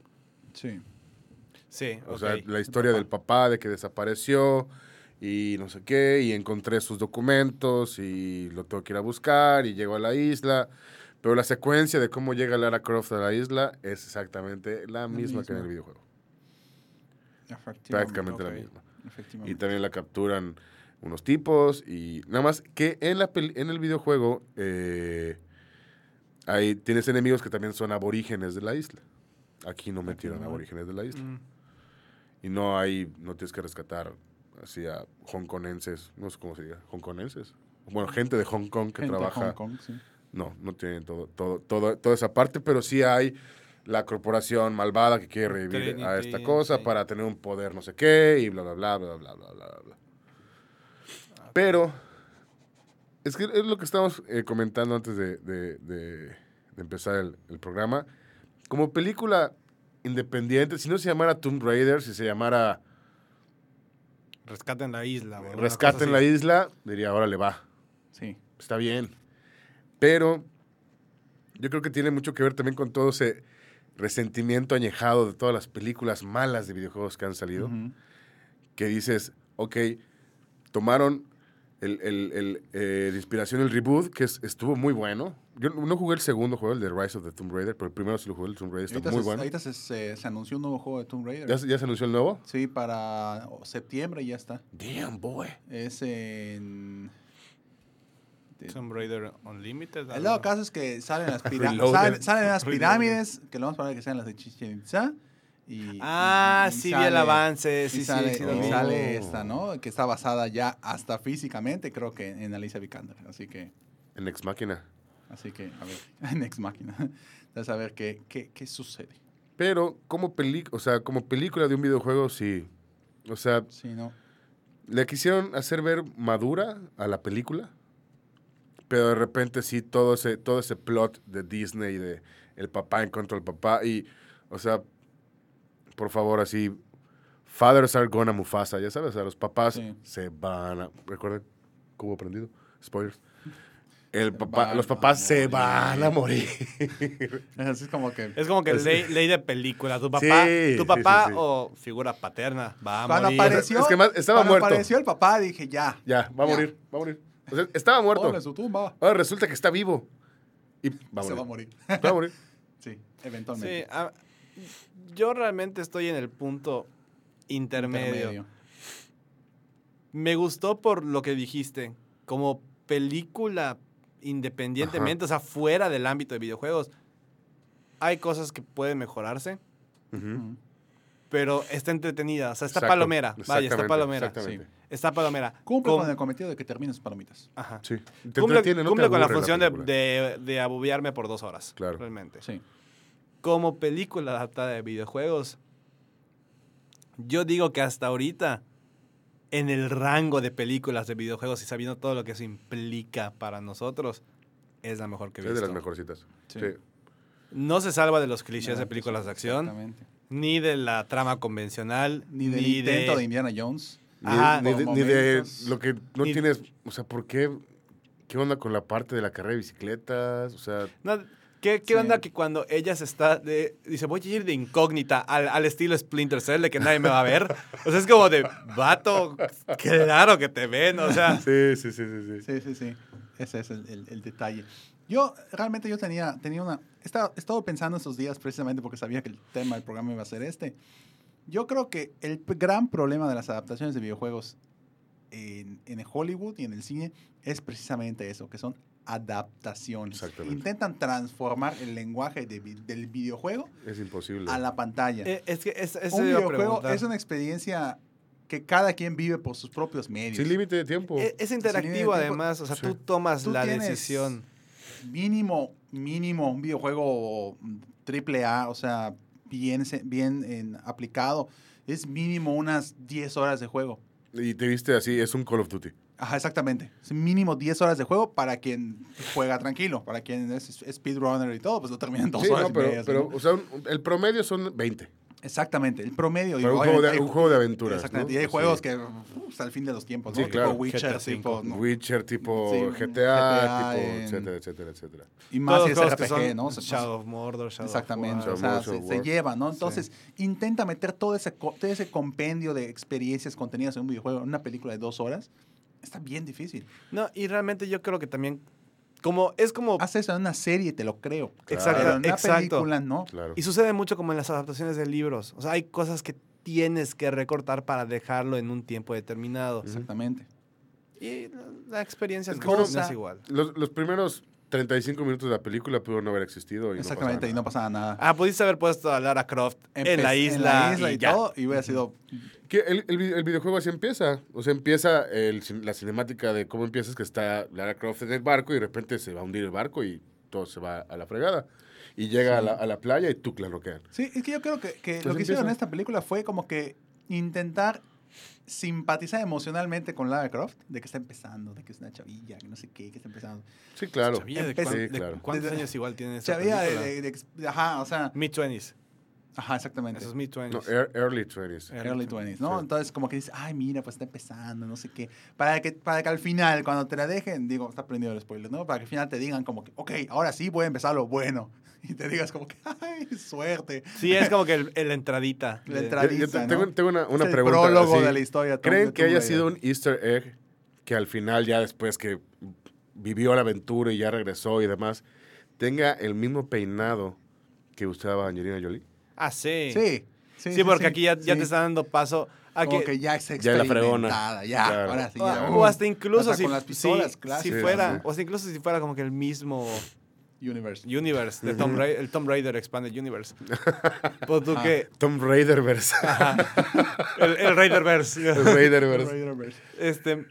Sí. Sí, O sea, la historia del papá de que desapareció y no sé qué, y encontré sus documentos y lo tengo que ir a buscar y llego a la isla. Pero la secuencia de cómo llega Lara Croft a la isla es exactamente la misma que en el videojuego. Efectivamente. Prácticamente ok. la misma. Y también la capturan unos tipos y nada más que en, la peli- en el videojuego eh, ahí tienes enemigos que también son aborígenes de la isla. Aquí no metieron no. aborígenes de la isla. Mm. Y no hay, no tienes que rescatar así a hongkonenses, no sé cómo se diga, hongkonenses. Bueno, gente de Hong Kong que Gente de trabaja. Hong Kong, sí. No, no tienen todo, todo, todo, toda esa parte, pero sí hay la corporación malvada que quiere revivir a esta cosa sí. para tener un poder no sé qué y bla, bla, bla, bla, bla, bla, bla, bla. Pero es que es lo que estábamos eh, comentando antes de, de- de- de empezar el, el programa. Como película independiente, si no se llamara Tomb Raider, si se llamara Rescaten la isla. Rescaten cosa la isla, diría, ahora le va. Sí. Está bien. Pero yo creo que tiene mucho que ver también con todo ese resentimiento añejado de todas las películas malas de videojuegos que han salido. Que dices, ok, tomaron el, el- el, eh, de inspiración el reboot, que es- estuvo muy bueno. Yo no jugué el segundo juego, el de Rise of the Tomb Raider, pero el primero sí lo jugué, el Tomb Raider está muy se, bueno. ahorita se, se- se anunció un nuevo juego de Tomb Raider. ¿Ya, se- ya se anunció el nuevo? Sí, para septiembre ya está. Damn, boy. Es en... de- Tomb Raider Unlimited. El lado caso es que salen las, pira- Reloaded. salen, salen las Reloaded. pirámides, que lo vamos a poner que sean las de Chichen Itza. Y, Ah, y- y sí, vi sale- el avance. y Sí, sí, sale, sí, vi. sale Oh. esta, ¿no? Que está basada ya hasta físicamente, creo que en Alicia Vikander. Así que, En Ex Máquina. así que, a ver, en Ex Máquina. Entonces, a ver qué, qué, qué sucede. Pero como, peli o sea, como película de un videojuego, sí. O sea, Sí, ¿no? le quisieron hacer ver madura a la película, pero de repente sí, todo ese, todo ese plot de Disney, de el papá en contra del papá, y, o sea, por favor, así, fathers are gonna Mufasa, ya sabes, o sea, los papás Sí. se van a, recuerden, ¿cómo aprendido? Spoilers. El Se papá, van los papás se morir. van a morir. Así es como que... Es como que Es- ley, ley de película. Tu papá, Sí, tu sí, papá sí, sí. o figura paterna va a Cuando morir. apareció, Es que más- estaba cuando muerto. apareció el papá, dije, ya. Ya, va a Ya. morir, va a morir. O sea, estaba muerto. Ponle su tumba. Ahora resulta que está vivo. Y va a Se morir. va a morir. Va a morir. Sí, eventualmente. Sí, ah, yo realmente estoy en el punto intermedio. Me gustó por lo que dijiste. Como película independientemente, o sea, fuera del ámbito de videojuegos, hay cosas que pueden mejorarse, pero está entretenida. O sea, está Exacto, palomera. Vaya, está palomera. Exactamente. Está palomera. Cumple con el cometido de que termine sus palomitas. Ajá. Sí. Te Cumple, no con la función de, de, por dos horas. Claro. Realmente. Sí. Como película adaptada de videojuegos, yo digo que hasta ahorita, en el rango de películas de videojuegos y sabiendo todo lo que eso implica para nosotros, es la mejor que he Es de visto. las mejorcitas. Sí. Sí. No se salva de los clichés de películas de acción, Exactamente. ni de la trama convencional, Ni del intento de... Indiana Jones. Ni, Ajá. ni ni de lo que no Ni- tienes. O sea, ¿por qué? ¿Qué onda con la parte de la carrera de bicicletas? O sea, No, ¿Qué, qué Sí. onda que cuando ella se está de, dice, voy a ir de incógnita al, al estilo Splinter Cell de que nadie me va a ver? O sea, es como de, vato, claro que te ven, o sea. sí, sí, sí, sí. sí. Sí, sí, sí. Ese es el, el- el detalle. Yo, realmente, yo tenía, tenía una... Estaba, he estado pensando estos días precisamente porque sabía que el tema del programa iba a ser este. Yo creo que el gran problema de las adaptaciones de videojuegos en, en Hollywood y en el cine es precisamente eso, que son adaptaciones. Exactamente. Intentan transformar el lenguaje de del videojuego Es imposible. a la pantalla. Eh, es que es, Un videojuego es una experiencia que cada quien vive por sus propios medios. Sin límite de tiempo. Eh, Es interactivo además, o sea, sí. tú tomas Tú la decisión. Mínimo, mínimo, un videojuego triple A, o sea, bien, bien en- aplicado, es mínimo unas 10 horas de juego. Y te viste así, es un Call of Duty. Ajá, exactamente. Es mínimo 10 horas de juego para quien juega tranquilo, para quien es speedrunner y todo, pues lo termina en dos Sí, horas no, y pero, media, pero ¿no? o sea, un- el promedio son 20. Exactamente, el promedio. Pero digo, un juego de- obviamente hay- un juego de aventuras, Exactamente, ¿no? y hay Sí. juegos que hasta el fin de los tiempos, ¿no? Sí, claro. Tipo Witcher, tipo, ¿no? Witcher, tipo Sí, GTA, GTA, tipo, en- etcétera, etcétera, etcétera. y más Todos si es RPG, ¿no? O sea, Shadow of Mordor, Shadow Exactamente, of o sea, Shadow se, War. lleva, ¿no? Entonces, intenta meter todo ese, co- todo ese compendio de experiencias contenidas en un videojuego, en una película de dos horas. Está bien difícil. No, y realmente yo creo que también, como es como... Haz eso en una serie, te lo creo. Exacto, Pero en una exacto. película, no. Claro. Y sucede mucho como en las adaptaciones de libros. O sea, hay cosas que tienes que recortar para dejarlo en un tiempo determinado. Exactamente. Y la, experiencia Es bueno, no es igual. Los, los primeros 35 minutos de la película pudieron no haber existido. Y Exactamente, y no pasaba nada. Ah, pudiste haber puesto a Lara Croft en la isla, En la isla y, y ya. todo, y hubiera sido. Que el, el vi- el videojuego así empieza. O sea, empieza el la cinemática de cómo empiezas, que está Lara Croft en el barco y de repente se va a hundir el barco y todo se va a la fregada. Y llega a, la, a la playa y tú la bloquean. Sí, es que yo creo que, que Pues lo que hicieron en esta película fue como que intentar simpatizar emocionalmente con Lara Croft, de que está empezando, de que es una chavilla, que no sé qué, que está empezando. Sí, claro. Chavilla, ¿de, cuán- Sí, de claro. cuántos años igual tiene esa Chavilla de, de- de- Ajá, o sea. Mid-20s. Ajá, exactamente. Esos mid-20s. No, ear- early 20s. Early Early 20s, ¿no? Sí. Entonces, como que dices, ay, mira, pues está empezando, no sé qué. Para que, para que al final, cuando te la dejen, digo, está prendido el spoiler, ¿no? Para que al final te digan como que, ok, ahora sí voy a empezar lo bueno. Y te digas como que, ay, suerte. Sí, es como que el, el entradita. La entrada. Yo- tengo, ¿no? tengo una, una es el pregunta. prólogo así. de la historia. Tom- ¿Creen que haya sido un easter egg que al final, ya después que vivió la aventura y ya regresó y demás, tenga el mismo peinado que usaba Angelina Jolie? Ah, sí. Sí. Sí, Sí, porque sí, aquí ya, ya sí. te está dando paso a Como que... que ya se Ya la fregona. experimentada, ya, Claro. ahora sí. o, ya. o hasta incluso Hasta si, con las si- pistolas si, clásicas. fuera, o hasta incluso si fuera como que el mismo Universe. universe de Tomb Raider, el Tomb Raider Expanded Universe. Pues tú Ah. que Tom Raiderverse. el, el Raiderverse. El Raiderverse. Raiderverse. este,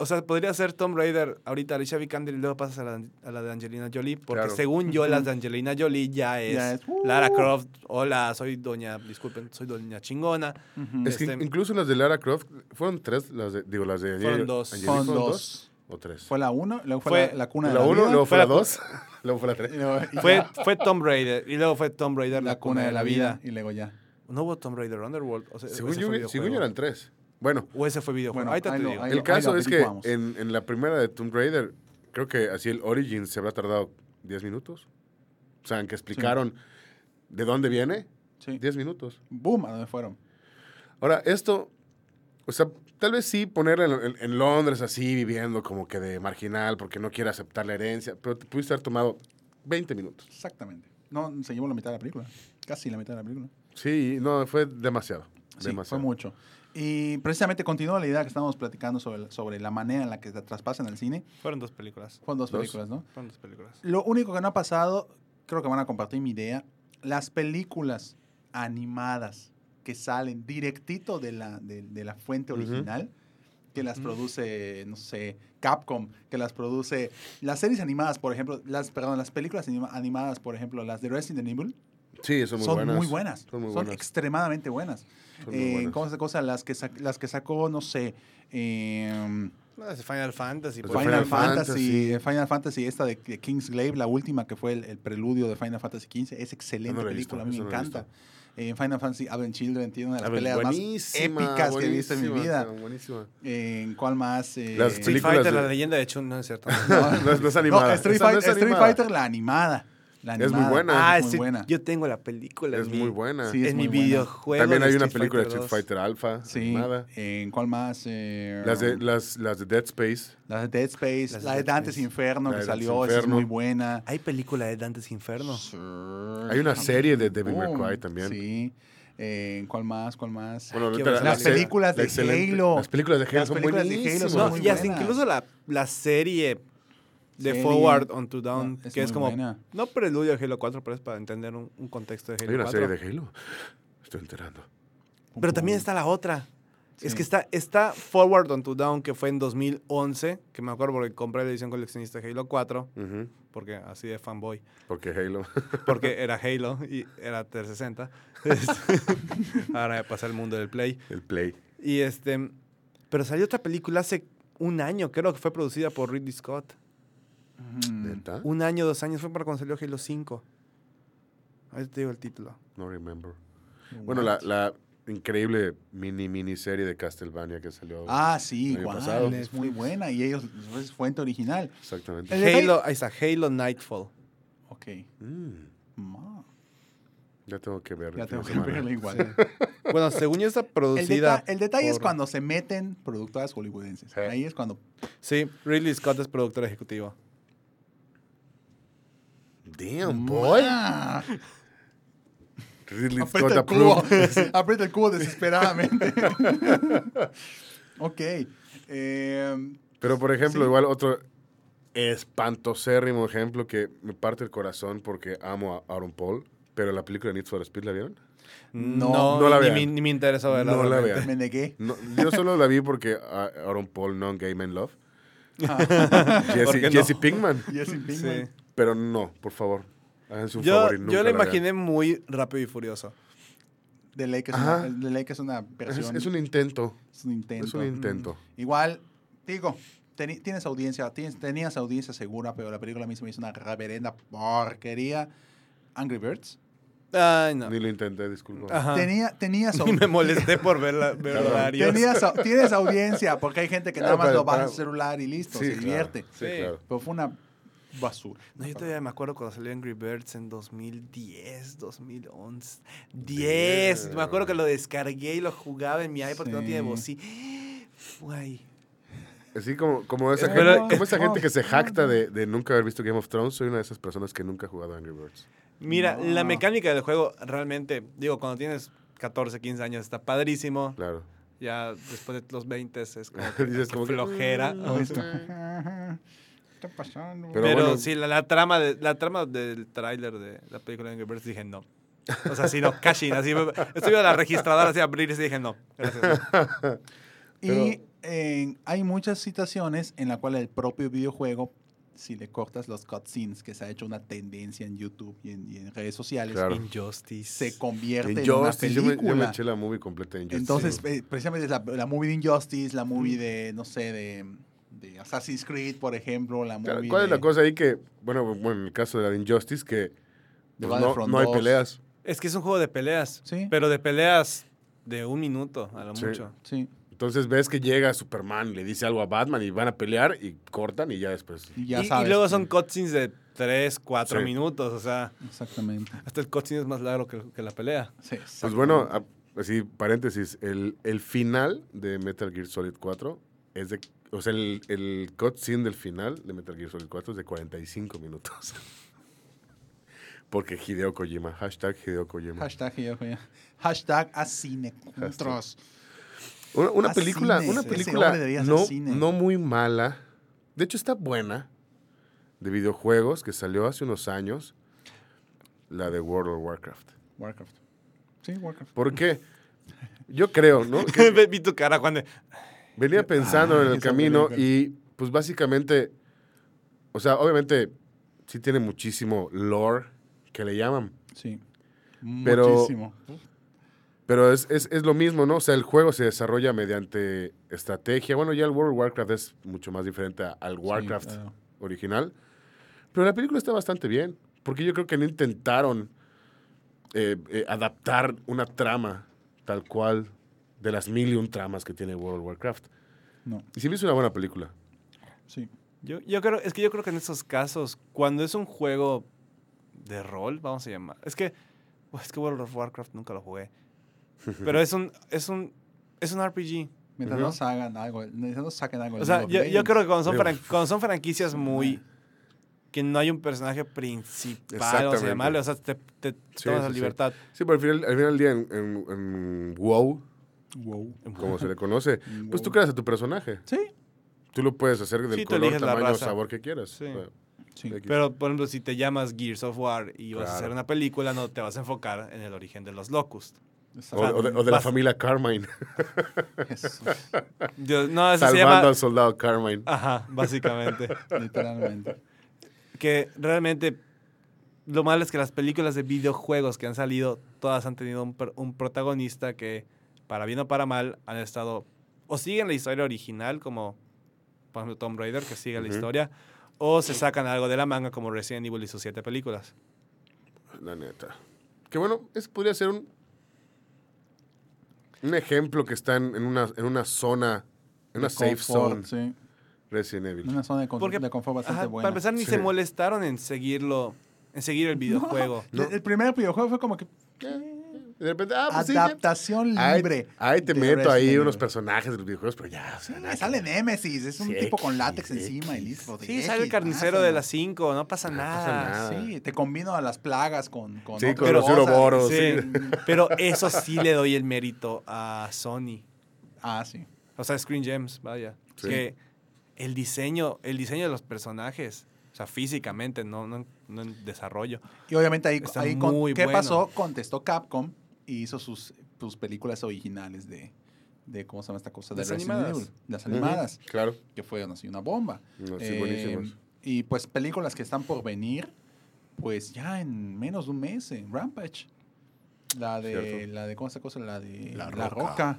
o sea, podría ser Tomb Raider ahorita Alicia Vikander y luego pasas a la, a la de Angelina Jolie, porque Claro. según yo las de Angelina Jolie ya es, Ya es, uh. Lara Croft. Hola, soy doña, disculpen, soy doña chingona. Es que Este- incluso las de Lara Croft fueron tres, las de, digo, las de Fueron dos. Angelina Fueron fueron dos. O tres. Fue la 1, luego fue, Fue la, la cuna de la la uno, vida, luego fue la Fue la- dos, luego fue la y tres. luego- y Fue, ya, fue Tomb Raider y luego fue Tomb Raider la cuna de la vida, y luego ya. No hubo Tomb Raider Underworld. O sea, Según yo, según yo eran tres. Bueno, O ese fue videojuego. Bueno, ahí te lo- digo. ahí el lo- caso lo es que en, en la primera de Tomb Raider, creo que así el Origin se habrá tardado 10 minutos. O sea, en que explicaron de dónde viene, Sí. 10 minutos. Boom, ¿a dónde fueron? Ahora, esto, o sea, tal vez sí ponerla en, en- en Londres así, viviendo como que de marginal porque no quiere aceptar la herencia, pero te pudiste haber tomado 20 minutos. Exactamente. No, se llevó la mitad de la película. Casi la mitad de la película. Sí, no, fue demasiado. Sí, demasiado. fue mucho. Y precisamente continúa la idea que estábamos platicando sobre, sobre la manera en la que se traspasan al cine. Fueron dos películas. Fueron dos Dos. películas, ¿no? Fueron dos películas. Lo único que no ha pasado, creo que van a compartir mi idea, las películas animadas que salen directito de la, de, de la fuente original, que las produce, no sé, Capcom, que las produce, las series animadas, por ejemplo, las, perdón, las películas anima- animadas, por ejemplo, las de Resident Evil, Sí, son muy son buenas. muy buenas, Son muy son buenas. extremadamente buenas. Son muy Eh, buenas. ¿Cómo se cosa? Las que, sac- las que sacó, no sé, em, Las de Final Fantasy. Final, ejemplo. Final Fantasy, Fantasy. Final Fantasy, esta de, de Kingsglaive, la última que fue el, el preludio de Final Fantasy XV, es excelente No visto, película, a mí me no he Eh, Final Fantasy Advent Children tiene una de las ver, peleas más épicas que he visto en mi vida. Buenísima. ¿En cuál más? Eh, Las Street Fighter, de- la leyenda de Chun, no es cierto. No, no es, no es animada. No, Street, Esa no Fight- es Street animada. Fighter, la animada. La Es muy buena. ah, es muy sí, buena. yo tengo la película. Es mi- muy buena. Sí, es en muy mi buena. videojuego. También hay una Street película de Street 2. Fighter Alpha Sí. animada. ¿En cuál más? Eh, Las de, las, las de Dead Space. las de Dead Space, Las la de Dante's Space. Inferno La que salió, es muy buena. Hay película de Dante's Inferno. Hay una serie de Devil May Oh, Cry también. Sí. Eh, ¿Cuál más? ¿Cuál más? Bueno, las la- películas la de excelente- Halo. Las películas de Halo Las son películas de Halo buenísimas. son No, muy y hasta buenas. incluso la, la serie de Serie. Forward on to Down, Es que es como, buena. no preludio de Halo 4, pero es para entender un, un contexto de Halo Hay una 4. serie de Halo. Estoy enterando. Pero también está la otra. Es que está, está Forward on to Down, que fue en 2011, que me acuerdo porque compré la edición coleccionista de Halo 4, Ujú, porque así de fanboy, Porque Halo. porque era Halo y era 360. Este, Ahora ya pasa el mundo del Play. el Play. Y este, pero salió otra película hace un año, creo que fue producida por Ridley Scott. Un año, dos años, fue para cuando salió Halo 5. Ahí te digo el título. No remember. Bueno, la, la increíble mini miniserie de Castlevania que salió. Ah, sí, igual. pasado. Es muy buena y ellos es fuente original. Exactamente. Halo, ahí está, Halo Nightfall. Ok. Mm, ya tengo que ver. Ya tengo que verla igual. Bueno, según yo está El, producida. deta- el detalle es cuando se meten productoras hollywoodenses. Sí. Ahí es cuando. Sí, Ridley Scott es productor ejecutivo. Damn, boy. Ma, Ridley Aprieta el cubo. Aprieta el cubo desesperadamente. ok. Eh, Pero, por ejemplo, Sí. igual otro espantosérrimo ejemplo que me parte el corazón porque amo a Aaron Paul. Pero la película Need for Speed, ¿la vieron? No, no la ni, me- ni me interesa verla. No la vean. me negué. No, yo solo la vi porque Aaron Paul, non Game in Love. ¿Por Jesse, no? Jesse Pinkman. Jesse Pinkman. Sí. Pero no, por favor. Háganse un Yo, favor y nunca yo vean. imaginé muy rápido y furioso. The Lake es, Ajá. una, The Lake es una Es, versión. es un intento. es un intento. Es un intento. Igual, digo, teni- tienes audiencia, tienes, tenías audiencia segura, pero la película misma hizo una reverenda porquería. Angry Birds. Ay, no. Ni lo intenté, disculpa. Tenía, tenías, Ni me molesté por verla, ver horarios. tenías tienes audiencia, porque hay gente que nada Claro, más lo baja a para- su celular y listo, se claro. divierte. Sí, Sí. claro. Pero fue una basura. No, yo todavía me acuerdo cuando salió Angry Birds en 2010, 2011. 10. Me acuerdo que lo descargué y lo jugaba en mi iPod que no Sí. tiene bocina. Guay. Así como, como esa, Pero- gente, como esa Oh, gente que se jacta de, de nunca haber visto Game of Thrones, soy una de esas personas que nunca ha jugado Angry Birds. Mira, No. la mecánica del juego realmente, digo, cuando tienes 14, 15 años está padrísimo. Claro. Ya después de los 20 es como que, Dices como flojera. está. ¿Qué está pasando? Pero Pero, bueno. sí, la, la trama de, la trama del tráiler de la película de Angry Birds dije no. O sea, sí, no, cashing, así. Estoy viendo la registradora así abrirse y dije no. Gracias. Y eh, hay muchas situaciones en las cuales el propio videojuego, si le cortas los cutscenes, que se ha hecho una tendencia en YouTube y en, y en redes sociales, Claro. Injustice. se convierte en, En una Justice, yo me, película. yo me eché la movie completa en Justice. Entonces, eh, precisamente la, la movie de Injustice, la movie de, no sé, de, de Assassin's Creed, por ejemplo, la Claro, movie ¿Cuál es de- la cosa ahí que, bueno, bueno, en el caso de la de Injustice, que pues, no, hay 2. peleas? Es que es un juego de peleas. Sí. Pero de peleas de un minuto a lo Sí. mucho. Sí, Entonces ves que llega Superman, le dice algo a Batman y van a pelear y cortan y ya después. y ya y, y sabes. luego son cutscenes de 3, 4 Sí. minutos. O sea, Exactamente. hasta el cutscene es más largo que, que la pelea. Sí, Pues bueno, exactamente. a- así, paréntesis, el, el final de Metal Gear Solid 4 es de, o sea, el, el cutscene del final de Metal Gear Solid 4 es de 45 minutos. Porque Hideo Kojima, hashtag Hideo Kojima. Hashtag, yo, yo. Hashtag a cine. Otros. Una, una película, cine, una película no, cine. no muy mala. De hecho, está buena. De videojuegos que salió hace unos años. La de World of Warcraft. Warcraft. Sí, Warcraft. ¿Por qué? Yo creo, ¿no? Que Vi tu cara cuando... venía pensando Ah, en el camino película. y pues básicamente, o sea, obviamente sí tiene muchísimo lore que le llaman, Sí. Pero- Muchísimo. pero es, es, es lo mismo, ¿no? O sea, el juego se desarrolla mediante estrategia. Bueno, ya el World of Warcraft es mucho más diferente al Warcraft Sí, claro. original, pero la película está bastante bien, porque yo creo que no intentaron eh, eh, adaptar una trama tal cual de las mil y un tramas que tiene World of Warcraft. No, Y sí me hizo una buena película. sí. Yo, yo creo, es que yo creo que en esos casos, cuando es un juego de rol, vamos a llamar. Es que, oh, es que World of Warcraft nunca lo jugué. Pero es un, es un, es un RPG. Mientras Ujú. no hagan algo, mientras no saquen algo. O sea, yo, yo creo que cuando son, fran- cuando son franquicias muy... que no hay un personaje principal, o sea, o sea, te, te Sí, tomas la sí, sí. libertad. Sí, pero al final, al final del día en, en- en WoW, Wow. como se le conoce, pues tú creas a tu personaje. Sí. Tú lo puedes hacer del Sí, color, tamaño, sabor que quieras. Sí. Pero, por ejemplo, si te llamas Gears of War y vas a hacer una película, no te vas a enfocar en el origen de los Locust. o, o de, o de la vas- familia Carmine, Jesús, Dios, no, eso se salvando llama... al soldado Carmine. Ajá, básicamente. literalmente. que realmente lo malo es que las películas de videojuegos que han salido, todas han tenido un protagonista que, para bien o para mal, han estado o siguen la historia original, como por ejemplo Tomb Raider, que sigue la historia, o se sacan algo de la manga, como Resident Evil y sus siete películas. La neta. Que bueno, es, podría ser un, un ejemplo que está en, una, en una zona, en una De safe confort, zone, Sí. Resident Evil. Una zona de, con- Porque- de confort bastante Ajá, buena. para empezar, ni Sí. se molestaron en seguirlo, en seguir el videojuego. No. El primer videojuego fue como que De repente, ah, pues adaptación libre. ahí te meto ahí unos personajes de los videojuegos, pero ya, o sea, Sí, nada sale Nemesis, es un tipo con látex X. encima y listo. Sí, sale el carnicero pásalo. de las 5, no pasa pasa nada. nada. Sí, te combino a las plagas con, con Sí, con los cosas. Ouroboros, Sí, sí. pero eso sí le doy el mérito a Sony. Ah, sí. O sea, Screen Gems, vaya. Sí. Que el diseño, el diseño de los personajes, o sea, físicamente, no, no, en- no en desarrollo. Y obviamente ahí, Está ahí con- ¿qué bueno. pasó? Contestó Capcom y hizo sus, sus películas originales de, de, ¿cómo se llama esta cosa? De Las Resident animadas. Evil. Las animadas, Claro. que fueron así una bomba. No, sí, Eh. Y pues películas que están por venir, pues ya en menos de un mes, en Rampage. La de, Cierto. la de, ¿cómo se llama esta cosa? La de La La Roca. Roca.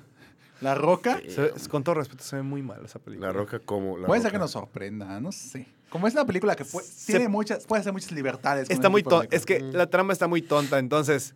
La Roca. Se con todo respeto, se ve muy mal esa película. La roca como. La Puede ser Roca. que nos sorprenda, no sé. Como es una película que fue- Se- tiene muchas, puede hacer muchas libertades. Está muy tonta. Es que Mm. la trama está muy tonta, entonces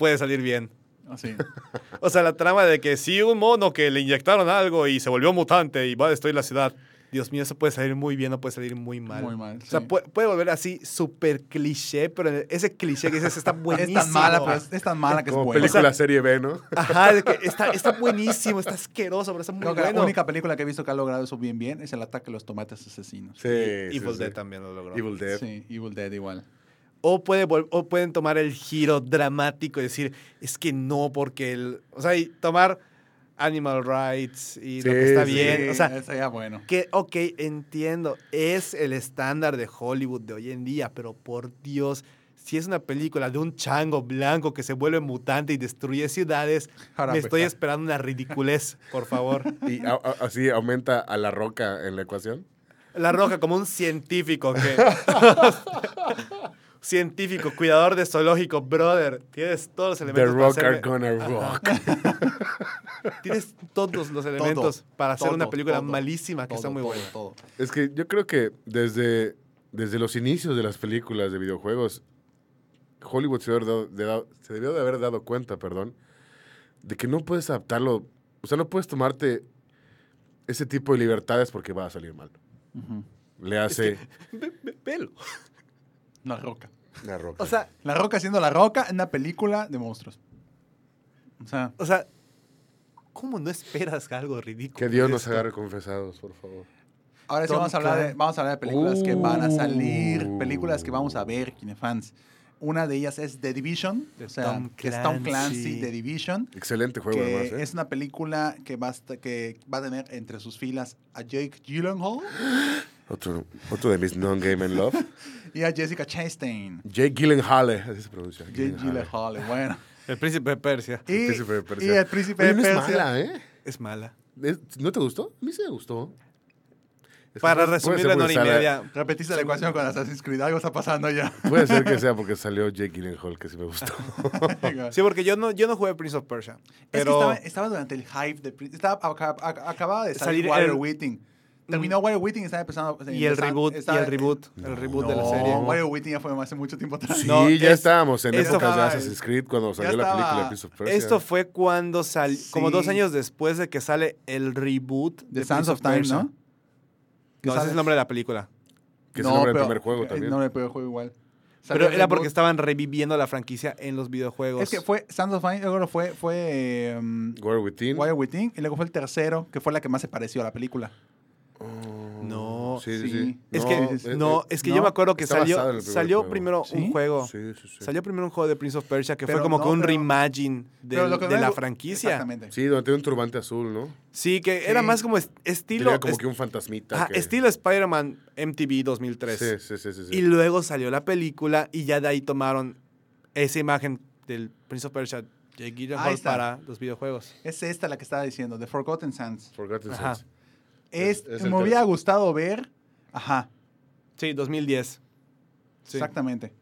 puede salir bien. cosas. Sí. O sea, la trama de que sí, un mono que le inyectaron algo y se volvió mutante y va a destruir la ciudad. Dios mío, eso puede salir muy bien o puede salir muy mal. Muy mal, O sea, sí. puede, puede volver así súper cliché, pero ese cliché que dices está buenísimo. Es tan mala, pero es, es tan mala que es Como buena. película O sea, serie B, ¿no? Ajá, que está, está buenísimo, está asqueroso, pero está muy Creo que bueno. la única película que he visto que ha logrado eso bien bien es el ataque de los tomates asesinos. Sí. Y sí, Evil sí. Dead también lo logró. Evil Dead. Sí, Evil Dead igual. O, puede o pueden tomar el giro dramático y decir, es que no, porque el... O sea, y tomar animal rights y lo que está sí. bien. O sea, ya bueno. que, ok, entiendo, es el estándar de Hollywood de hoy en día, pero por Dios, si es una película de un chango blanco que se vuelve mutante y destruye ciudades, Ahora, me pues, estoy esperando una ridiculez, por favor. Y a- a- así aumenta a la roca en la ecuación. La Roja como un científico que... científico, cuidador de zoológico, brother. Tienes todos los The elementos rock para are gonna rock. Tienes todos los elementos para hacer todo, una película todo, malísima que está muy todo, buena. todo. Es que yo creo que desde, desde los inicios de las películas de videojuegos, Hollywood se, debió de haber dado- se debió de haber dado cuenta, perdón, de que no puedes adaptarlo. O sea, no puedes tomarte ese tipo de libertades porque va a salir mal. Le hace Ve- ve- Velo. La Roca. la roca. O sea, La Roca siendo La Roca en una película de monstruos. O sea, o sea, ¿cómo no esperas algo ridículo? que Dios nos agarre confesados, por favor. ahora sí vamos a hablar de, vamos a hablar de películas que van a salir, Uh. películas que vamos a ver, kinefans. Una de ellas es The Division, De o sea, Tom que es Tom Clancy. The Division. Excelente juego, que además. ¿eh? es una película que va, a que va a tener entre sus filas a Jake Gyllenhaal Otro, otro de mis non-game and love. y a Jessica Chastain. Jake Gyllenhaal, así se pronuncia. Jake Gyllenhaal, bueno. El príncipe de Persia. Y, Príncipe de Persia. y el príncipe Oye, de no es Persia. mala, ¿eh? Es mala. ¿No te gustó? A mí sí me gustó. Es Para ser en hora y media. Repetiste la ecuación con Assassin's Creed. Algo está pasando ya. Puede ser que sea porque salió Jake Gyllenhaal, que sí me gustó. Sí, porque yo no, yo no jugué Prince of Persia. Es que Pero estaba, estaba durante el hype de Prin- estaba, aca- aca- acababa de salir, Salir Warrior el- Whiting. Terminó Warrior Whiting y estaba empezando. y el reboot, y el reboot, el reboot de la No, serie. Warrior Whiting ya fue hace mucho tiempo atrás. Sí, No, ya es- estábamos en épocas de Assassin's Creed cuando salió la película de Prince of Persia. Esto fue cuando salió, como dos años después de que sale el reboot The de Sands Prince of Time, Persia. ¿no? No, ese es el nombre de la película. Que es el nombre del primer juego El también. nombre del primer juego igual. Salió Pero el era porque estaban reviviendo la franquicia en los videojuegos. Es que fue Sands of Time, luego fue, fue um, Warrior Within. Within y luego fue el tercero, que fue la que más se pareció a la película. Sí, sí. Es No, que, no, es que no, yo me acuerdo que salió, salió juego. primero ¿Sí? un juego. Sí, sí, sí. Salió primero un juego de Prince of Persia que Pero fue como no, que un pero- reimagine del- de no la es- franquicia. Exactamente. Sí, donde tiene un turbante azul, ¿no? Sí, que era más como est- estilo. Tenía como est- que un fantasmita. ajá, que- estilo Spider-Man MTV 2003. Sí, sí, sí, sí. sí. Y luego salió la película y ya de ahí tomaron esa imagen del Prince of Persia Gyllenhaal está. para los videojuegos. Es esta la que estaba diciendo, The Forgotten Sands. Forgotten Ajá. Sands. Es, Es- es me hubiera gustado ver. Ajá, Sí, 2010. Sí. exactamente.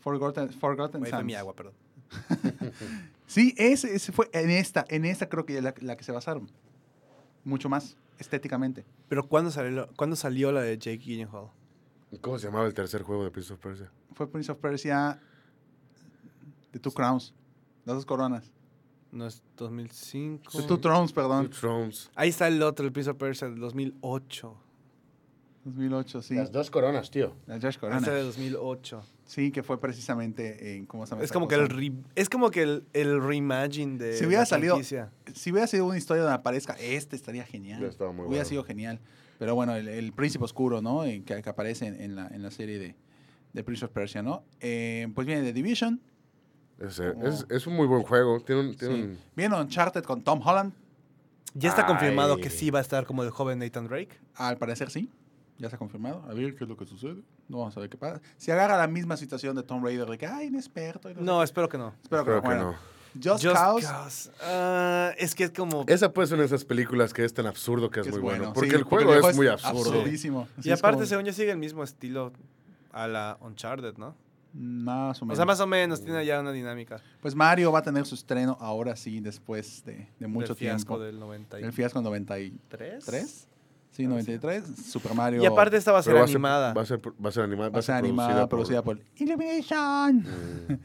Forgotten, Forgotten Sands. mi agua, perdón. Sí, ese, ese fue en esta, en esta creo que es la, la que se basaron. Mucho más estéticamente. Pero ¿cuándo salió, ¿cuándo salió la de Jake Gyllenhaal? ¿Cómo se llamaba el tercer juego de Prince of Persia? Fue Prince of Persia The Two Crowns. Las dos coronas. No es 2005. The Two Thrones, perdón. Two Thrones. Ahí está el otro, el Prince of Persia del 2008. 2008, sí. dos coronas, tío. La Josh Ahí Corona. está de 2008. Sí, que fue precisamente en cómo se llama Es como que el re- es como que el, el reimagine de Si hubiera la salido- franquicia. Si hubiera sido una historia donde aparezca este, estaría genial. Hubiera estado muy Hubiera bueno. sido genial. Pero bueno, el, el príncipe oscuro, ¿no? En que, que aparece en, en la, en la serie de, de Prince of Persia, ¿no? Eh, pues viene The Division. Como- es, es un muy buen juego. Tiene un. Tiene Sí. un- Viene Uncharted con Tom Holland. Ya está confirmado que sí va a estar como el joven Nathan Drake. Al parecer sí. Ya está confirmado. A ver qué es lo que sucede. No vamos a ver qué pasa. Si agarra la misma situación de Tom Raider, de que, ay, inexperto. no No, espero que no. qué". espero que, no. que Bueno, no. Just, Just Cause. Cause. Ah, es que es como... Esa puede ser una de esas películas que es tan absurdo que es, que muy bueno. Porque el porque juego es muy absurdo. Absurdísimo. Y aparte, como- según yo, sigue el mismo estilo a la Uncharted, ¿no? Más o O menos. sea, más o menos, tiene ya una dinámica. Pues Mario va a tener su estreno ahora sí, después de, de mucho del fiasco tiempo. del 93. El fiasco en 93. Sí, 93. Super Mario. Y aparte esta va a ser a animada. Va a ser, va a ser animada. va a ser animada, producida por Illumination. Mm.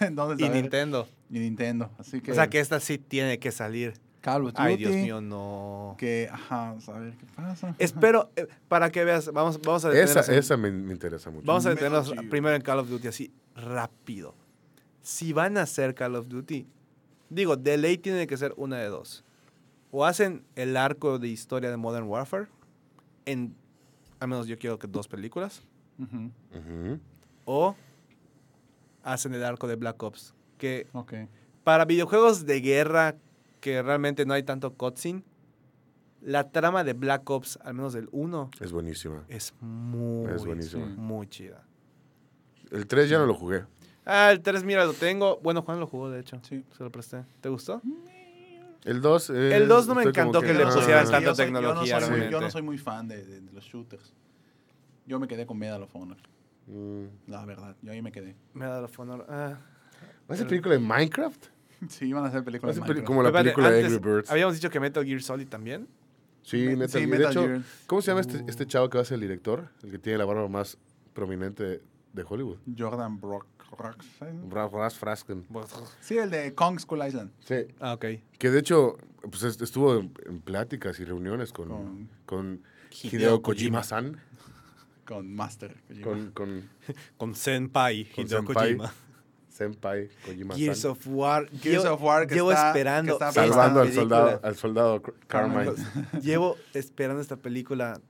Entonces, y ver, Nintendo. y Nintendo. Así que. O sea, que esta sí tiene que salir. Call of Duty. Ay, Dios mío, no. Que, ajá, a ver qué pasa. Espero, eh, para que veas, vamos, vamos a Esa, detenernos en- esa me, me interesa mucho. Vamos a detenernos primero en Call of Duty, así rápido. Si van a hacer Call of Duty, digo, de ley tiene que ser una de dos. O hacen el arco de historia de Modern Warfare, en, al menos yo quiero que dos películas, o hacen el arco de Black Ops, que Ok. para videojuegos de guerra que realmente no hay tanto cutscene, la trama de Black Ops, al menos del 1, Es buenísima. es muy, Es buenísima. muy chida. El 3 ya no lo jugué. Ah, el 3, mira, lo tengo. Bueno, Juan lo jugó, de hecho. Sí. Se lo presté. ¿Te gustó? El 2. eh, El dos no me encantó que le ah, pusieran Sí, tanta tecnología, Yo no, soy, realmente. yo no soy muy fan de, de- de los shooters. Yo me quedé con Medal of Honor, mm. la verdad. Yo ahí me quedé. Me da la honor. Ah. ¿Va a ser película de Minecraft? Sí, iban a hacer películas como la Espérate, película de Angry Birds. Habíamos dicho que Metal Gear Solid también. Sí, Me- Metal sí, Gear. Metal de hecho, Gear. ¿cómo se llama este, Uh. este chavo que va a ser el director? El que tiene la barba más prominente de, de Hollywood. Jordan Brock. Ras Frasken. Sí, el de Kong School Island. Sí. Ah, ok. Que de hecho, pues est- estuvo en, pláticas y reuniones con, Con- con Hideo Hideo Kojima. Kojima-san. Con Master. Kojima. Con, con Con Senpai, Con Hideo Senpai. Kojima. Senpai Kojima-san. Gears of War. Gears Llevo- of War que Llevo está- esperando. que está Salvando al soldado, al soldado Carmine. Llevo esperando esta película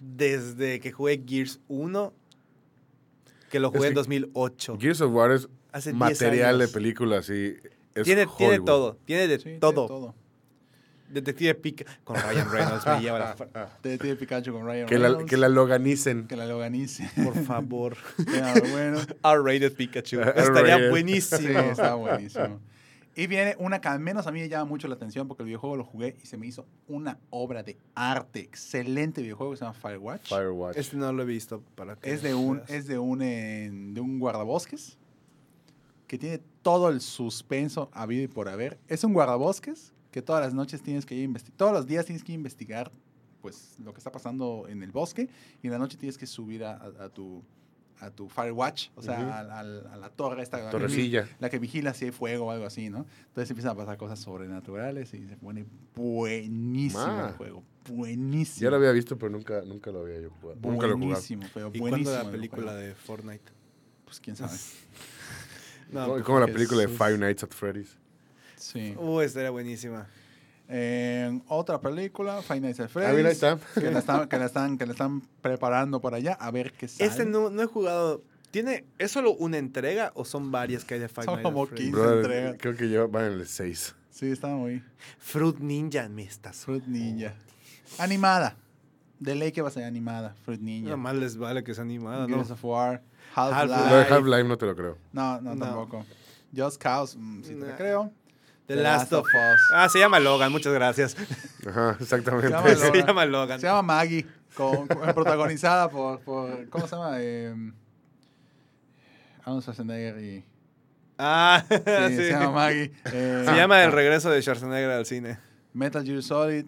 desde que jugué Gears 1, que lo Es jugué en que 2008. Gears of War es Hace 10 material de película, sí. Es Tiene, tiene todo, tiene de Sí, tiene todo. Detective Pika con Ryan Reynolds me lleva la... Detective Pikachu con Ryan Que la, Reynolds. que la loganicen. que la loganice. Por favor. Bueno. R-rated Pikachu. Estaría Sí, buenísimo. está buenísimo. Y viene una que al menos a mí me llama mucho la atención porque el videojuego lo jugué y se me hizo una obra de arte. Excelente videojuego que se llama Firewatch. Firewatch. Este no lo he visto para que Es de un, veas. es de un, eh, de un guardabosques que tiene todo el suspenso habido y por haber. Es un guardabosques que todas las noches tienes que ir a investigar, todos los días tienes que investigar pues lo que está pasando en el bosque y en la noche tienes que subir a, a- a tu a tu Firewatch, o sea, a, a- a la torre esta, la que la que vigila si hay fuego o algo así, ¿no? Entonces empiezan a pasar cosas sobrenaturales y se pone buenísimo Ma. el juego, buenísimo. Ya lo había visto, pero nunca, nunca lo había yo jugado. Nunca lo he jugado. buenísimo, pero ¿Y buenísimo. cuándo la el película de Fortnite? Pues quién sabe. No, Como- pues, la película de. Five Nights at Freddy's. Sí. Uh, estaría buenísima. Eh, En otra película, at Ah, mira, ahí Freddy's. está. que, la están, que, la están, que la están preparando por allá, a ver qué sale. Este no, no he jugado. ¿Tiene, ¿Es solo una entrega o son varias que hay de Five Son como Freddy's? 15. Brother, entrega. creo que yo van en el 6. Sí, está muy... Fruit Ninja me estás. Fruit Ninja. Animada. De ley que va a ser animada, Fruit Ninja. Nada más les vale que sea animada, ¿no? Gears of War, Half-Life. Half-Life. Lo no te lo creo. No, no, No. tampoco. Just Cause, mm, sí te la creo. The Last of Us. Ah, se llama Logan, muchas gracias. Ajá, exactamente. Se llama se Logan. llama Logan. Se llama Maggie, con- con- protagonizada por, por- ¿Cómo se llama? Eh, Arnold Schwarzenegger y... Ah, Sí, sí. se llama Maggie. Eh, Se llama El regreso de Schwarzenegger al cine. Metal Gear Solid,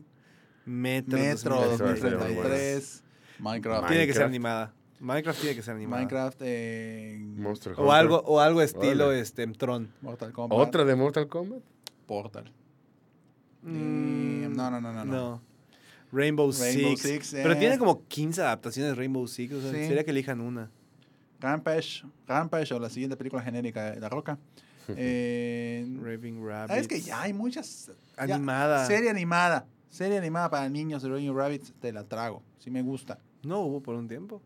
Metro. Metro 2033. 2033, Minecraft. Tiene que ser animada. Minecraft tiene que ser animada. Minecraft, eh, Monster O Hunter. algo, o algo estilo este, Tron. Mortal Kombat. ¿Otra de Mortal Kombat? Portal. Mm, Eh, no, no, no, no, no. Rainbow, Rainbow Six. Six, Pero eh. tiene como 15 adaptaciones de Rainbow Six. O sea, Sí. sería que elijan una. Rampage, Rampage o la siguiente película genérica de La Roca. Eh, Raving Rabbit. es que ya hay muchas. ya- Animada. serie animada. Serie animada para niños de Raving Rabbits, te la trago. Sí me gusta. No hubo por un tiempo.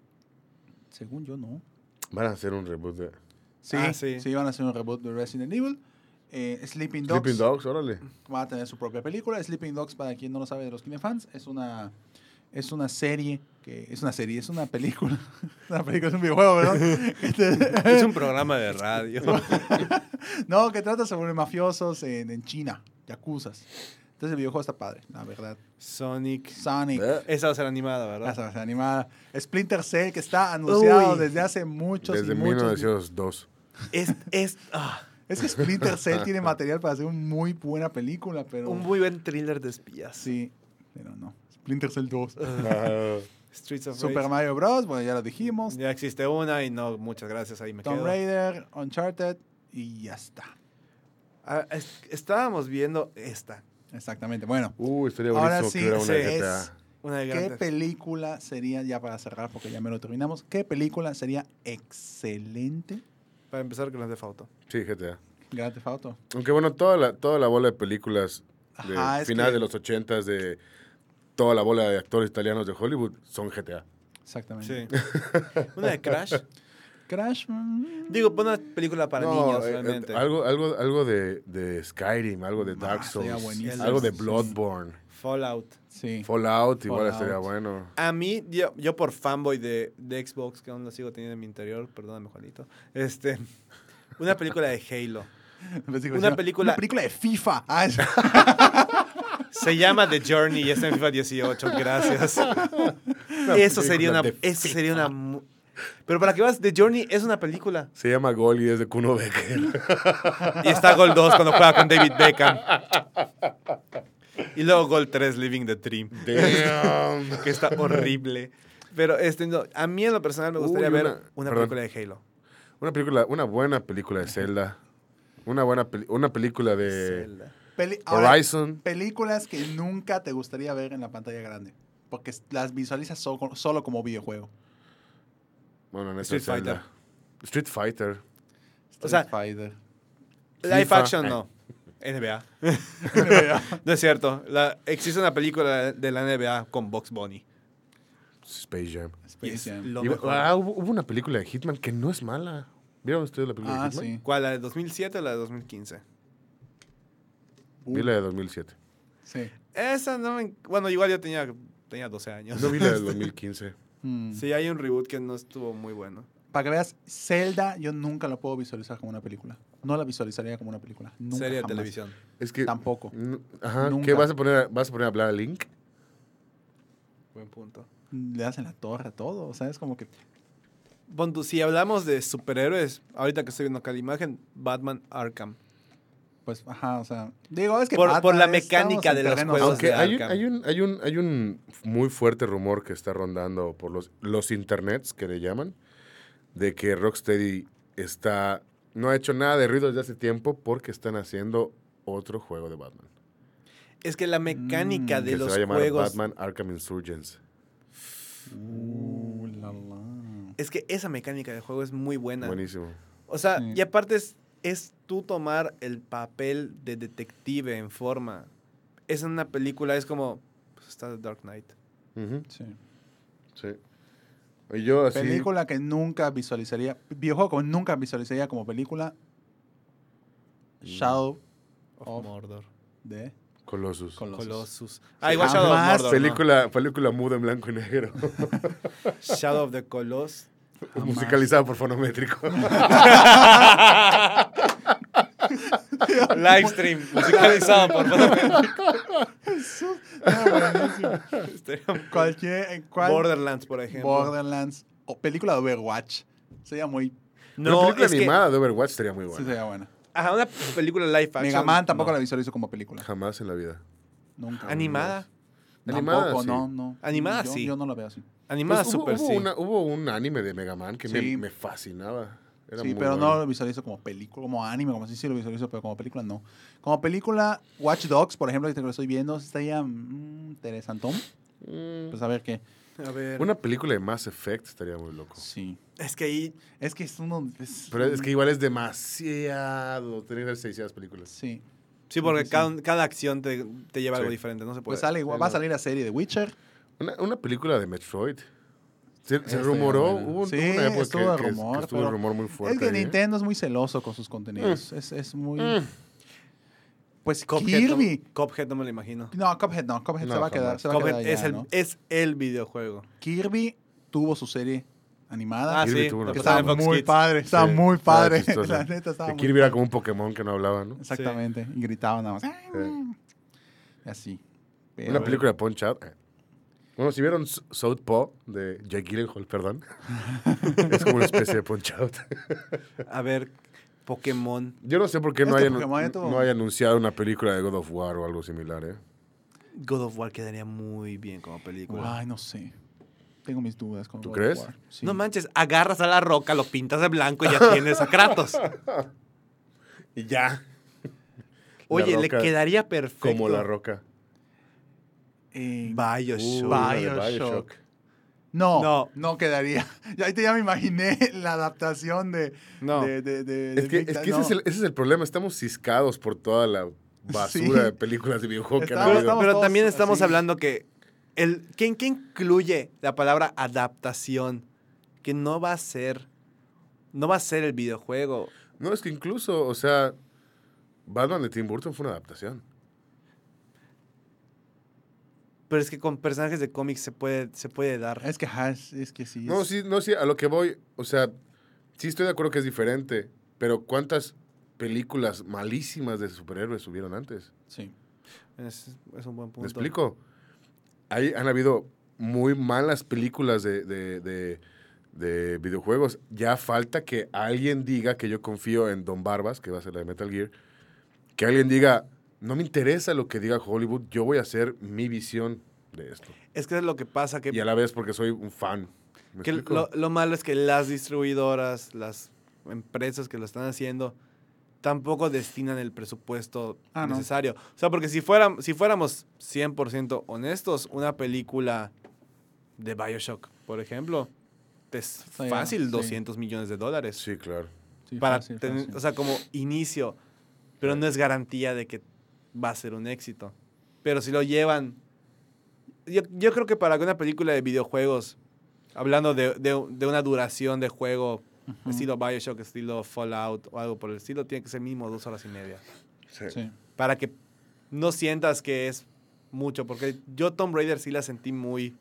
Según yo, no. Van a hacer un reboot de Sí, Ah, sí. sí. van a hacer un reboot de Resident Evil. Eh, Sleeping Dogs Sleeping Dogs, órale. va a tener su propia película. Sleeping Dogs, para quien no lo sabe de los Kinefans, es una, es una serie, que es una serie, es una película. una película, es un videojuego, ¿verdad? Este- Es un programa de radio. no, que trata sobre mafiosos en, en China, yakuzas. Entonces el videojuego está padre, la verdad. Sonic. Sonic. Eh, Esa va a ser animada, ¿verdad? Esa va a ser animada. Splinter Cell, que está anunciado Uy. desde hace muchos Desde y muchos 1902. Es, es ah, Es que Splinter Cell tiene material para hacer una muy buena película, pero... un muy buen thriller de espías. Sí, pero no. Splinter Cell 2. Ah, Streets of Super Rage. Mario Bros., bueno, ya lo dijimos. Ya existe una y no, muchas gracias, ahí me Tomb quedo. Raider, Uncharted y ya está. Ah, es- estábamos viendo esta. Exactamente. Bueno, uh, estaría Ahora sí, una sí, GTA. es- Una de ¿qué película sería, ya para cerrar porque ya me lo terminamos, qué película sería excelente? Para empezar con las de Fauto. Sí, GTA. Grand Theft Auto. Aunque bueno, toda la, toda la bola de películas de Ajá, final que- de los ochentas de toda la bola de actores italianos de Hollywood son GTA. Exactamente. Sí. una de Crash. Crash. mm, Digo, pon una película para No, niños, eh, eh, realmente. algo algo, algo de, de Skyrim, algo de Dark Ah, sería Souls, algo de Sí. Bloodborne, Fallout. Sí. Fallout, igual Fallout. estaría bueno. A mí, yo, yo por fanboy de, de Xbox, que aún lo sigo teniendo en mi interior, perdóname, Juanito. Este, una película de Halo. Una película- Una película de FIFA. Ah, Se llama The Journey y está en FIFA 18, gracias. Eso sería una, eso sería una Pero para que vas, The Journey es una película. Se llama Gol y es de Kuno Becker. Y está Gol 2 cuando juega con David Beckham. Y luego Gol 3, Living the Dream. Damn. Que está horrible. Pero este, no, a mí en lo personal me gustaría Uy, ver una- perdón. película de Halo. Una película, una buena película de Zelda. Una buena peli- una película de Zelda. Peli- ahora, Horizon. películas que nunca te gustaría ver en la pantalla grande. Porque las visualizas so- solo como videojuego. Bueno, en Street Zelda. Street Fighter. O sea, Street Fighter. Live FIFA. action no. NBA. no es cierto. La, existe una película de la NBA con Box Bunny. Space Jam. Space Jam. lo Y- ah, hubo, hubo una película de Hitman que no es mala. ¿Vieron ustedes la película Ah, de Hitman? sí. ¿Cuál? ¿La de 2007 o la de 2015? Vi la de 2007. Sí. Esa no me... Bueno, igual yo tenía, tenía 12 años. No vi la del 2015. Mm. Sí, hay un reboot que no estuvo muy bueno. Para que veas, Zelda yo nunca la puedo visualizar como una película. No la visualizaría como una película. Nunca, Serie de jamás. televisión. Es que. Tampoco. Ajá. Nunca. ¿Qué vas a poner? a- ¿Vas a poner a hablar a Link? Buen punto. Le hacen la torre a todo. O sea, es como que... Si hablamos de superhéroes, ahorita que estoy viendo acá la imagen, Batman Arkham. Pues, ajá, o sea... Digo, es que... Por- por la mecánica de los juegos Aunque de hay un, hay, un, hay, un, hay un muy fuerte rumor que está rondando por los, los internets, que le llaman, de que Rocksteady está, no ha hecho nada de ruido desde hace tiempo porque están haciendo otro juego de Batman. Es que la mecánica Mm, de que se los va a llamar juegos... Batman Arkham Insurgents. Uh, la, la. Es que esa mecánica de juego es muy buena. Buenísimo. O sea, Sí. y aparte es, es tú tomar el papel de detective en forma. es una película, es como, pues está The Dark Knight. Sí. Sí. Yo así. Película que nunca visualizaría, videojuego que nunca visualizaría como película. Shadow Of Of- Mordor. de Colossus. Colossus. Colossus. Ah, igual Shadow of Mordor. ¿no? película, película muda en blanco y negro. Shadow of the Colossus. Musicalizada por fonométrico. Livestream. Musicalizado por. Estaría- Cualquier, eh, cual- Borderlands, por ejemplo. Borderlands o película de Overwatch. Sería muy. Una No, película es que... animada de Overwatch estaría muy Sí, buena. sería buena. Ajá, una película live action. Mega Man tampoco no. la visualizo como película. Jamás en la vida. Nunca. Animada. Animada, Tampoco, sí. no, no. Animada, yo, sí. Yo no la veo así. Animada Pues hubo sí. una- hubo un anime de Mega Man que me- Sí. me, fascinaba. Era sí, muy pero bueno. no lo visualizo como película, como anime, como así sí lo visualizo, pero como película no. Como película, Watch Dogs, por ejemplo, que lo estoy viendo, estaría mm, interesantón. Mm, Pues a ver qué. A ver. Una película de Mass Effect estaría muy loco. Sí. Es que ahí. Es que es uno. es- Pero es que igual es demasiado. Tener que ver 600 películas. Sí. Sí, porque sí. cada, cada acción te, te lleva algo diferente. No se puede. Pues sale, igual- va a salir la serie de Witcher. Una, una película de Metroid. Se, se Estaría rumoró, hubo Sí, hubo una época estuvo de que, rumor, que estuvo rumor muy fuerte. Es que ahí, ¿eh? Nintendo es muy celoso con sus contenidos. Es, es muy. Mm. Pues Cuphead, no- Kirby. Cuphead no me lo imagino. No, Cuphead no. Cuphead No, se va a quedar. Se va a Cuphead quedar es, el, ¿no? es el videojuego. Kirby tuvo su serie animada. Ah, Kirby sí. tuvo una que estaba Fox muy Kids. padre. Estaba Sí, muy padre. La neta estaba Que muy Kirby era como un Pokémon que no hablaba, ¿no? Exactamente. Y gritaba nada más. Y así. Pero- Una película de Punch Out. Bueno, si vieron Southpaw de Jake Gyllenhaal, perdón. es como una especie de Punch Out. A ver, Pokémon. Yo no sé por qué no que haya, Pokémon ya tuvo- no haya anunciado una película de God of War o algo similar, ¿eh? God of War quedaría muy bien como película. Ay, no sé. Tengo mis dudas con ¿Tú God of crees? War. Sí. No manches, agarras a la roca, lo pintas de blanco y ya tienes a Kratos. Y ya. Oye, le quedaría perfecto. Como la roca. Eh, Bioshock. Uh, de Bioshock. no, no, No. quedaría. Ya ahorita ya me imaginé la adaptación de. No. de, de, de- Es que, es que ese, es el, ese es el problema. Estamos ciscados por toda la basura Sí. de películas de videojuegos que han Pero todos también estamos así. hablando que el ¿qué, qué incluye la palabra adaptación? Que no va a ser no va a ser el videojuego. No, es que incluso, o sea, Batman de Tim Burton fue una adaptación. Pero es que con personajes de cómics se puede se puede dar. Es que, ajá, es, es que sí. No, es- sí, no, sí, a lo que voy, o sea, sí estoy de acuerdo que es diferente, pero ¿cuántas películas malísimas de superhéroes hubieron antes? sí. Es, es un buen punto. ¿Me explico? Ahí han habido muy malas películas de, de- de- de videojuegos. Ya falta que alguien diga que yo confío en Don Barbas, que va a ser la de Metal Gear, que alguien diga, no me interesa lo que diga Hollywood, yo voy a hacer mi visión de esto. Es que es lo que pasa que Y a la vez porque soy un fan. ¿Me Que explico? lo, lo malo es que las distribuidoras, las empresas que lo están haciendo, tampoco destinan el presupuesto Ah, no. necesario. O sea, porque si, fueran, si fuéramos 100% honestos, una película de Bioshock, por ejemplo, es Sí, fácil sí. 200 millones de dólares. Sí, claro. sí, para fácil. o sea, como inicio, pero no es garantía de que va a ser un éxito. Pero si lo llevan, yo, yo creo que para una película de videojuegos, hablando de, de- de una duración de juego, estilo Bioshock, estilo Fallout o algo por el estilo, tiene que ser mínimo dos horas y media. Sí. Sí. Para que no sientas que es mucho, porque yo Tomb Raider sí la sentí muy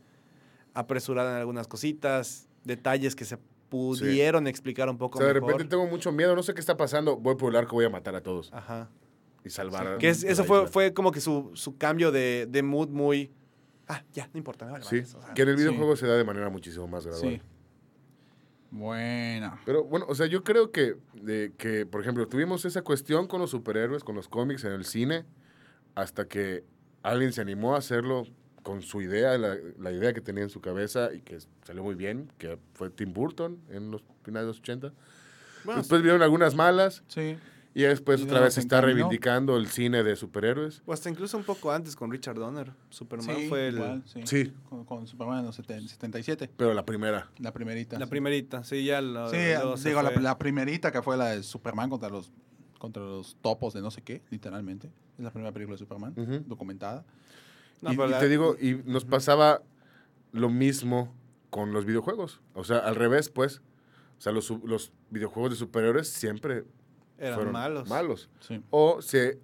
apresurada en algunas cositas, detalles que se pudieron explicar un O poco sea, de mejor. repente tengo mucho miedo, no sé qué está pasando, voy por el arco, voy a matar a todos Ajá. Y salvar a... Que es- eso fue, fue como que su, su cambio de, de mood muy... Ah, ya, no importa. me vale Sí, madres, o sea, que en el sí. videojuego se da de manera muchísimo más gradual. Sí. Bueno. Pero bueno, o sea, yo creo que, de, que, por ejemplo, tuvimos esa cuestión con los superhéroes, con los cómics en el cine, hasta que alguien se animó a hacerlo con su idea, la, la idea que tenía en su cabeza y que salió muy bien, que fue Tim Burton en los finales de los 80. bueno, Después vieron algunas malas Sí. Y después Y otra vez se está reivindicando el cine de superhéroes. o hasta incluso un poco antes con Richard Donner. Superman Sí, fue el- igual, sí. Sí, Con, con Superman en los seten- 77, pero la primera. la primerita. la sí. primerita. Sí, ya lo, Sí, digo, la, la primerita que fue la de Superman contra los contra los topos de no sé qué, literalmente. Es la primera película de Superman documentada. No, y, la- te digo, y nos pasaba lo mismo con los videojuegos. O sea, al revés, pues. O sea, los, los videojuegos de superhéroes siempre eran fueron malos. malos. Sí. O se,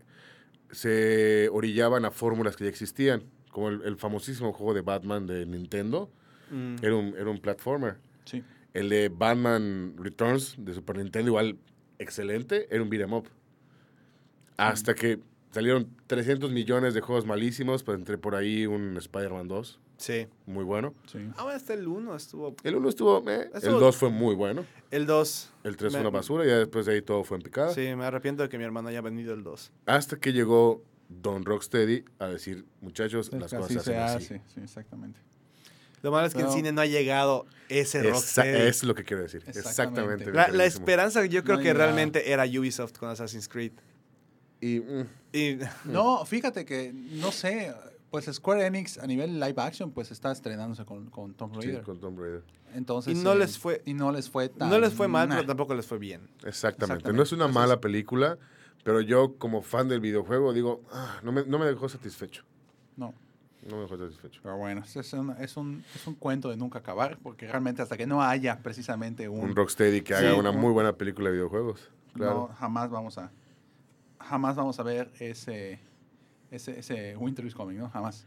se orillaban a fórmulas que ya existían. Como el, el famosísimo juego de Batman de Nintendo. Mm. Era un, era un platformer. Sí. El de Batman Returns de Super Nintendo, igual excelente, era un beat'em up. Hasta que salieron 300 millones de juegos malísimos, pues entre por ahí un Spider-Man 2, Sí. muy bueno. Sí. Ahora hasta el 1 estuvo. El 1 estuvo, eh, el Estuvo- 2 fue muy bueno, El 2. el 3 Me- fue una basura y ya después de ahí todo fue en picada. Sí, me arrepiento de que mi hermano haya venido el 2. Hasta que llegó Don Rocksteady a decir, muchachos, Es las cosas así se se hacen así. hace. Sí, exactamente. Lo malo es que en cine no ha llegado ese Rocksteady. es lo que quiero decir. Exactamente. La, la esperanza yo creo No que realmente era Ubisoft con Assassin's Creed. Y, mm, Y No, fíjate que, no sé, pues Square Enix a nivel live action pues está estrenándose con, con Tomb sí, Raider. con Tomb Raider. Entonces, Y no eh, les fue- Y no les fue tan... no les fue mal, nah. pero tampoco les fue bien. Exactamente. Exactamente. No es una Entonces- mala película, pero yo como fan del videojuego digo, "Ah, no, me, no me dejó satisfecho. No, No me dejó satisfecho. pero bueno, es, un, es, un, es un cuento de nunca acabar, porque realmente hasta que no haya precisamente un... Un Rocksteady que Sí, haga una un- muy buena película de videojuegos. No, Claro. jamás vamos a... Jamás vamos a ver ese... Ese, ese Winter is Coming, ¿no? Jamás.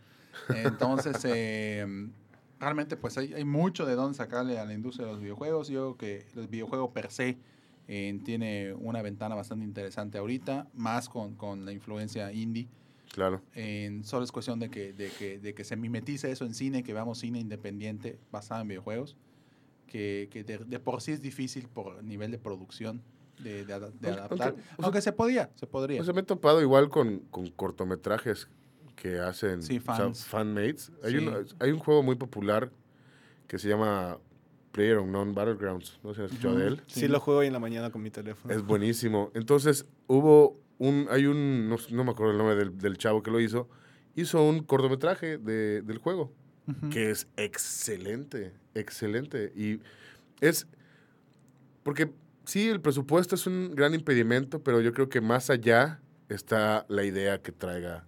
Entonces, eh, realmente pues hay, hay mucho de dónde sacarle a la industria de los videojuegos. Yo creo que el videojuego per se eh, tiene una ventana bastante interesante ahorita, más con, con la influencia indie. Claro. En, solo es cuestión de que, de, que, de que se mimetice eso en cine, que veamos cine independiente basado en videojuegos, que, que de, de por sí es difícil por nivel de producción de, de, ada- de Aunque- adaptar. aunque- o sea- Aunque se podía, se podría. Pues me he topado igual con, con cortometrajes que hacen Sí, o sea, fans. fanmates. Hay, Sí. un, hay un juego muy popular que se llama Player Unknown Battlegrounds. No sé si han escuchado de él. Sí. Sí. lo juego hoy en la mañana con mi teléfono. Es buenísimo. Entonces, hubo un, hay un, no, no me acuerdo el nombre del, del chavo que lo hizo, hizo un cortometraje de, del juego, que es excelente, excelente. Y es, porque sí, el presupuesto es un gran impedimento, pero yo creo que más allá está la idea que traiga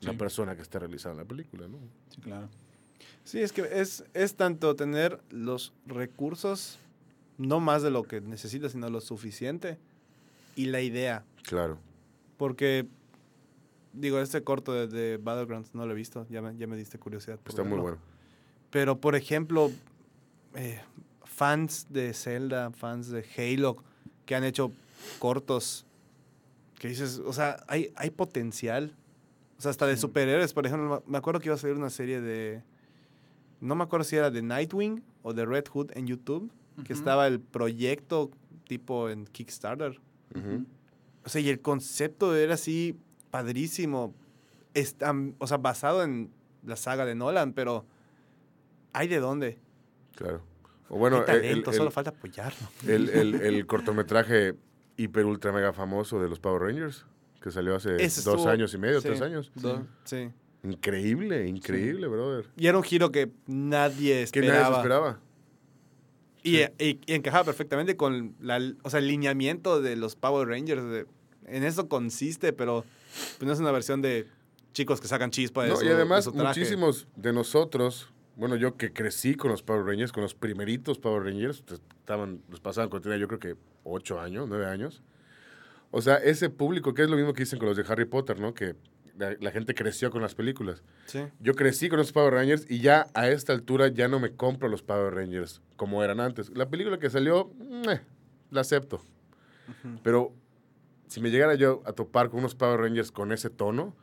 la persona que está realizando la película, ¿no? Sí, claro. Sí, es que es, es tanto tener los recursos, no más de lo que necesitas, sino lo suficiente, y la idea. Claro. Porque, digo, este corto de, de Battlegrounds no lo he visto, ya me, ya me diste curiosidad. por Está muy bueno. Pero, por ejemplo, eh, fans de Zelda, fans de Halo, que han hecho cortos, que dices, o sea, hay, hay potencial. O sea, hasta de superhéroes, por ejemplo, me acuerdo que iba a salir una serie de, no me acuerdo si era de Nightwing o de Red Hood en YouTube, que estaba el proyecto tipo en Kickstarter. Ujú. O sea, y el concepto era así padrísimo. Está, o sea, basado en la saga de Nolan, pero hay de dónde. Claro. O bueno, hay talento, el- solo falta apoyarlo. El, el- el cortometraje hiper ultra mega famoso de los Power Rangers, que salió hace Ese dos estuvo- años y medio, sí. tres años. Do- sí. Increíble, increíble, brother. Y era un giro que nadie Que nadie se esperaba. esperaba. Y, y- y encajaba perfectamente con la, o sea, el lineamiento de los Power Rangers. de- en eso consiste, pero pues, no es una versión de chicos que sacan chispa de No, su- y de además, su traje. muchísimos de nosotros, bueno, yo que crecí con los Power Rangers, con los primeritos Power Rangers, pues, estaban, los pasaban cuando tenía yo creo que ocho años, nueve años. O sea, ese público, que es lo mismo que dicen con los de Harry Potter, ¿no? Que la, la gente creció con las películas. Sí. Yo crecí con los Power Rangers y ya a esta altura ya no me compro los Power Rangers como eran antes. La película que salió, meh, la acepto. Ujú. Pero si me llegara yo a topar con unos Power Rangers con ese tono,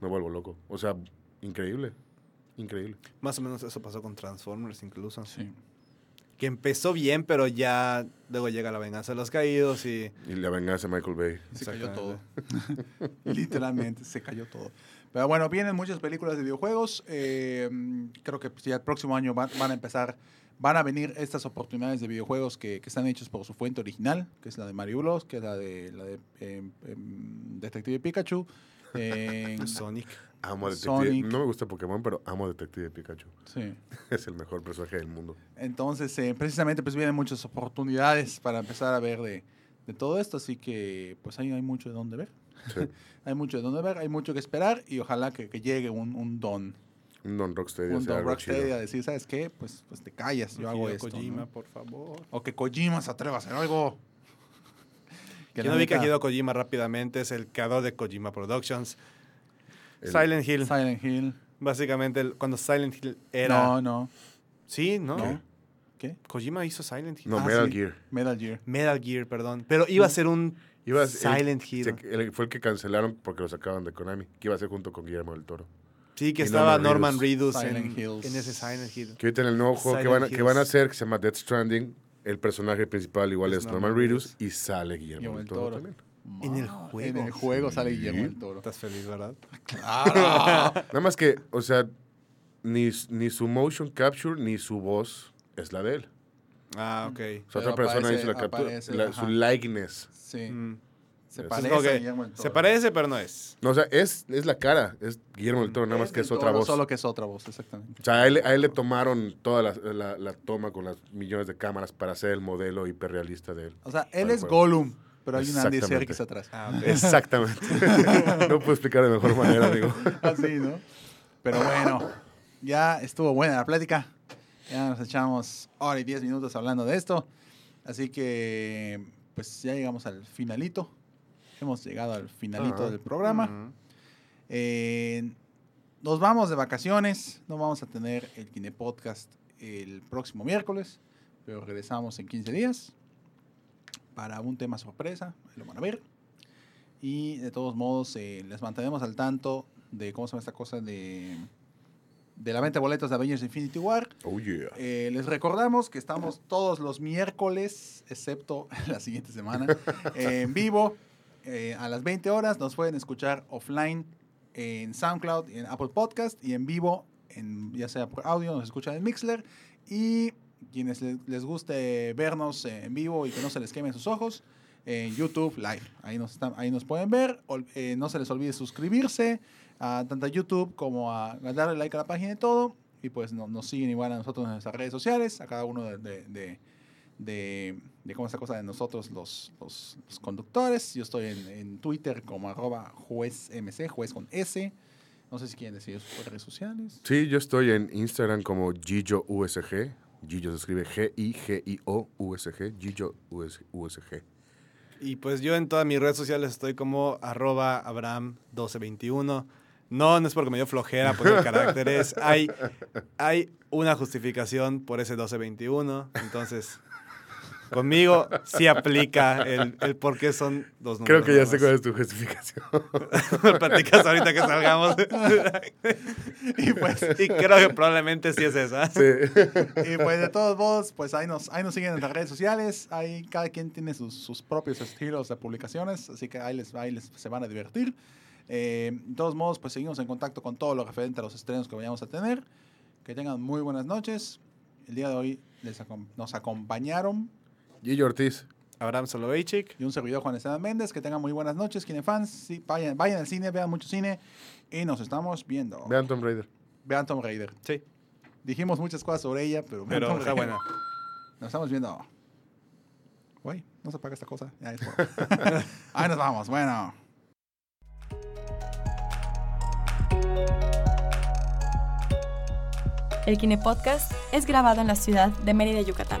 me vuelvo loco. O sea, increíble. Increíble. Más o menos eso pasó con Transformers incluso. Sí. Que empezó bien, pero ya luego llega la venganza de los caídos y... Y la venganza de Michael Bay. Se cayó todo. Literalmente, se cayó todo. Pero bueno, vienen muchas películas de videojuegos. eh, creo que ya el próximo año van, van a empezar, van a venir estas oportunidades de videojuegos que, que están hechos por su fuente original, que es la de Mario Bros, que es la de, la de em, em, Detective Pikachu. En- Sonic. Amo a Detective. Sonic. No me gusta Pokémon, pero amo a Detective Pikachu. sí. Es el mejor personaje del mundo. Entonces, eh, precisamente, pues vienen muchas oportunidades para empezar a ver de, de todo esto, así que pues ahí hay mucho de dónde ver. Sí. hay mucho de dónde ver, hay mucho que esperar y ojalá que, que llegue un, un don, Un Don Rocksteady. un don Rocksteady a decir, ¿sabes qué? Pues, pues te callas, yo hago esto. Kojima, ¿no? por favor. O que Kojima se atreva a hacer algo. Que la no a neta, Hideo Kojima rápidamente es el creador de Kojima Productions. El- Silent Hill. Silent Hill. Básicamente, el- cuando Silent Hill era... No, no. Sí, ¿no? ¿No? ¿Qué? Kojima hizo Silent Hill. No, Ah, Metal sí. Gear. Metal Gear. Metal Gear, perdón. Pero iba a ser un Iba a ser- Silent el- Hill. se- el- fue el que cancelaron porque lo sacaban de Konami. Que iba a ser junto con Guillermo del Toro. Sí, que y estaba Norman Norman Reedus en, Silent Hills. en ese Silent Hill. Que ahorita en el nuevo juego que van, a, que van a hacer, que se llama Death Stranding, el personaje principal igual Es es Norman Reedus y sale Guillermo Guillermo del Toro Toro. también. En el juego. En el juego sale. Guillermo del Toro. Estás feliz, ¿verdad? ¡Claro! Nada más que, o sea, ni, ni su motion capture ni su voz es la de él. Ah, ok. O sea, otra persona aparece- hizo la captura, aparece, la- ajá. su likeness. sí. Mm. Se parece que. Se parece, pero no es. No, o sea, es, es la cara, es Guillermo del Toro, nada más que es otra voz. Solo que es otra voz, exactamente. O sea, a él, a él le tomaron toda la, la- la toma con las millones de cámaras para hacer el modelo hiperrealista de él. O sea, él es. Gollum, pero hay un Andy. Serkis atrás. Ah. Exactamente. no puedo explicar de mejor manera, amigo. Así, ¿no? Pero bueno, ya estuvo buena la plática. Ya nos echamos hora y diez minutos hablando de esto. Así que, pues ya llegamos al finalito. Hemos llegado al finalito Ajá. del programa. Ujú. Eh, nos vamos de vacaciones. No vamos a tener el Kine Podcast el próximo miércoles, pero regresamos en 15 días para un tema sorpresa. Lo van a ver. Y de todos modos, eh, les mantenemos al tanto de cómo se llama esta cosa de, de la venta de boletos de Avengers Infinity War. Oh, yeah. Eh, les recordamos que estamos todos los miércoles, excepto la siguiente semana, eh, en vivo eh, a las 20 horas. Nos pueden escuchar offline en SoundCloud, en Apple Podcast y en vivo, en, ya sea por audio, nos escuchan en Mixler. Y quienes le- les guste vernos en vivo y que no se les quemen sus ojos, en YouTube Live. Ahí nos, ahí nos pueden ver. Eh, no se les olvide suscribirse a tanto a YouTube como a, darle like a la página y todo. Y pues no- nos siguen igual a nosotros en nuestras redes sociales, a cada uno de, de- de cómo esta cosa de nosotros los, los, los conductores. Yo estoy en, en Twitter como arroba juezmc, juez con S. No sé si quieren decir sus redes sociales. Sí, yo estoy en Instagram como Gillo USG. Gillo se escribe G-I-G-I-O-U-S-G. Gillo USG. Y pues yo en todas mis redes sociales estoy como arroba Abraham1221. No, no es porque me dio flojera poner caracteres. Hay, hay una justificación por ese 1221. Entonces, conmigo sí aplica el, el por qué son dos números. Creo que ya sé cuál es tu justificación. Me platicas ahorita que salgamos. Y pues, y creo que probablemente sí es esa. Sí. y pues de todos modos, pues ahí nos, ahí nos siguen en las redes sociales. Ahí cada quien tiene sus, sus propios estilos de publicaciones, así que ahí les, ahí les se van a divertir. Eh, de todos modos, pues seguimos en contacto con todo lo referente a los estrenos que vayamos a tener. Que tengan muy buenas noches. El día de hoy les acom- nos acompañaron Gillo Ortiz. Abraham Soloveitchik. y un servidor Juan Esteban Méndez. Que tengan muy buenas noches, fans Sí, vayan, vayan al cine, vean mucho cine y nos estamos viendo. Vean Tomb Raider. Vean Tomb Raider. Sí, Dijimos muchas cosas sobre ella, pero, vean pero Tomb está buena. Nos estamos viendo. Güey, no se apaga esta cosa. Ya es por- Ahí nos vamos. Bueno. El Kine Podcast es grabado en la ciudad de Mérida, Yucatán,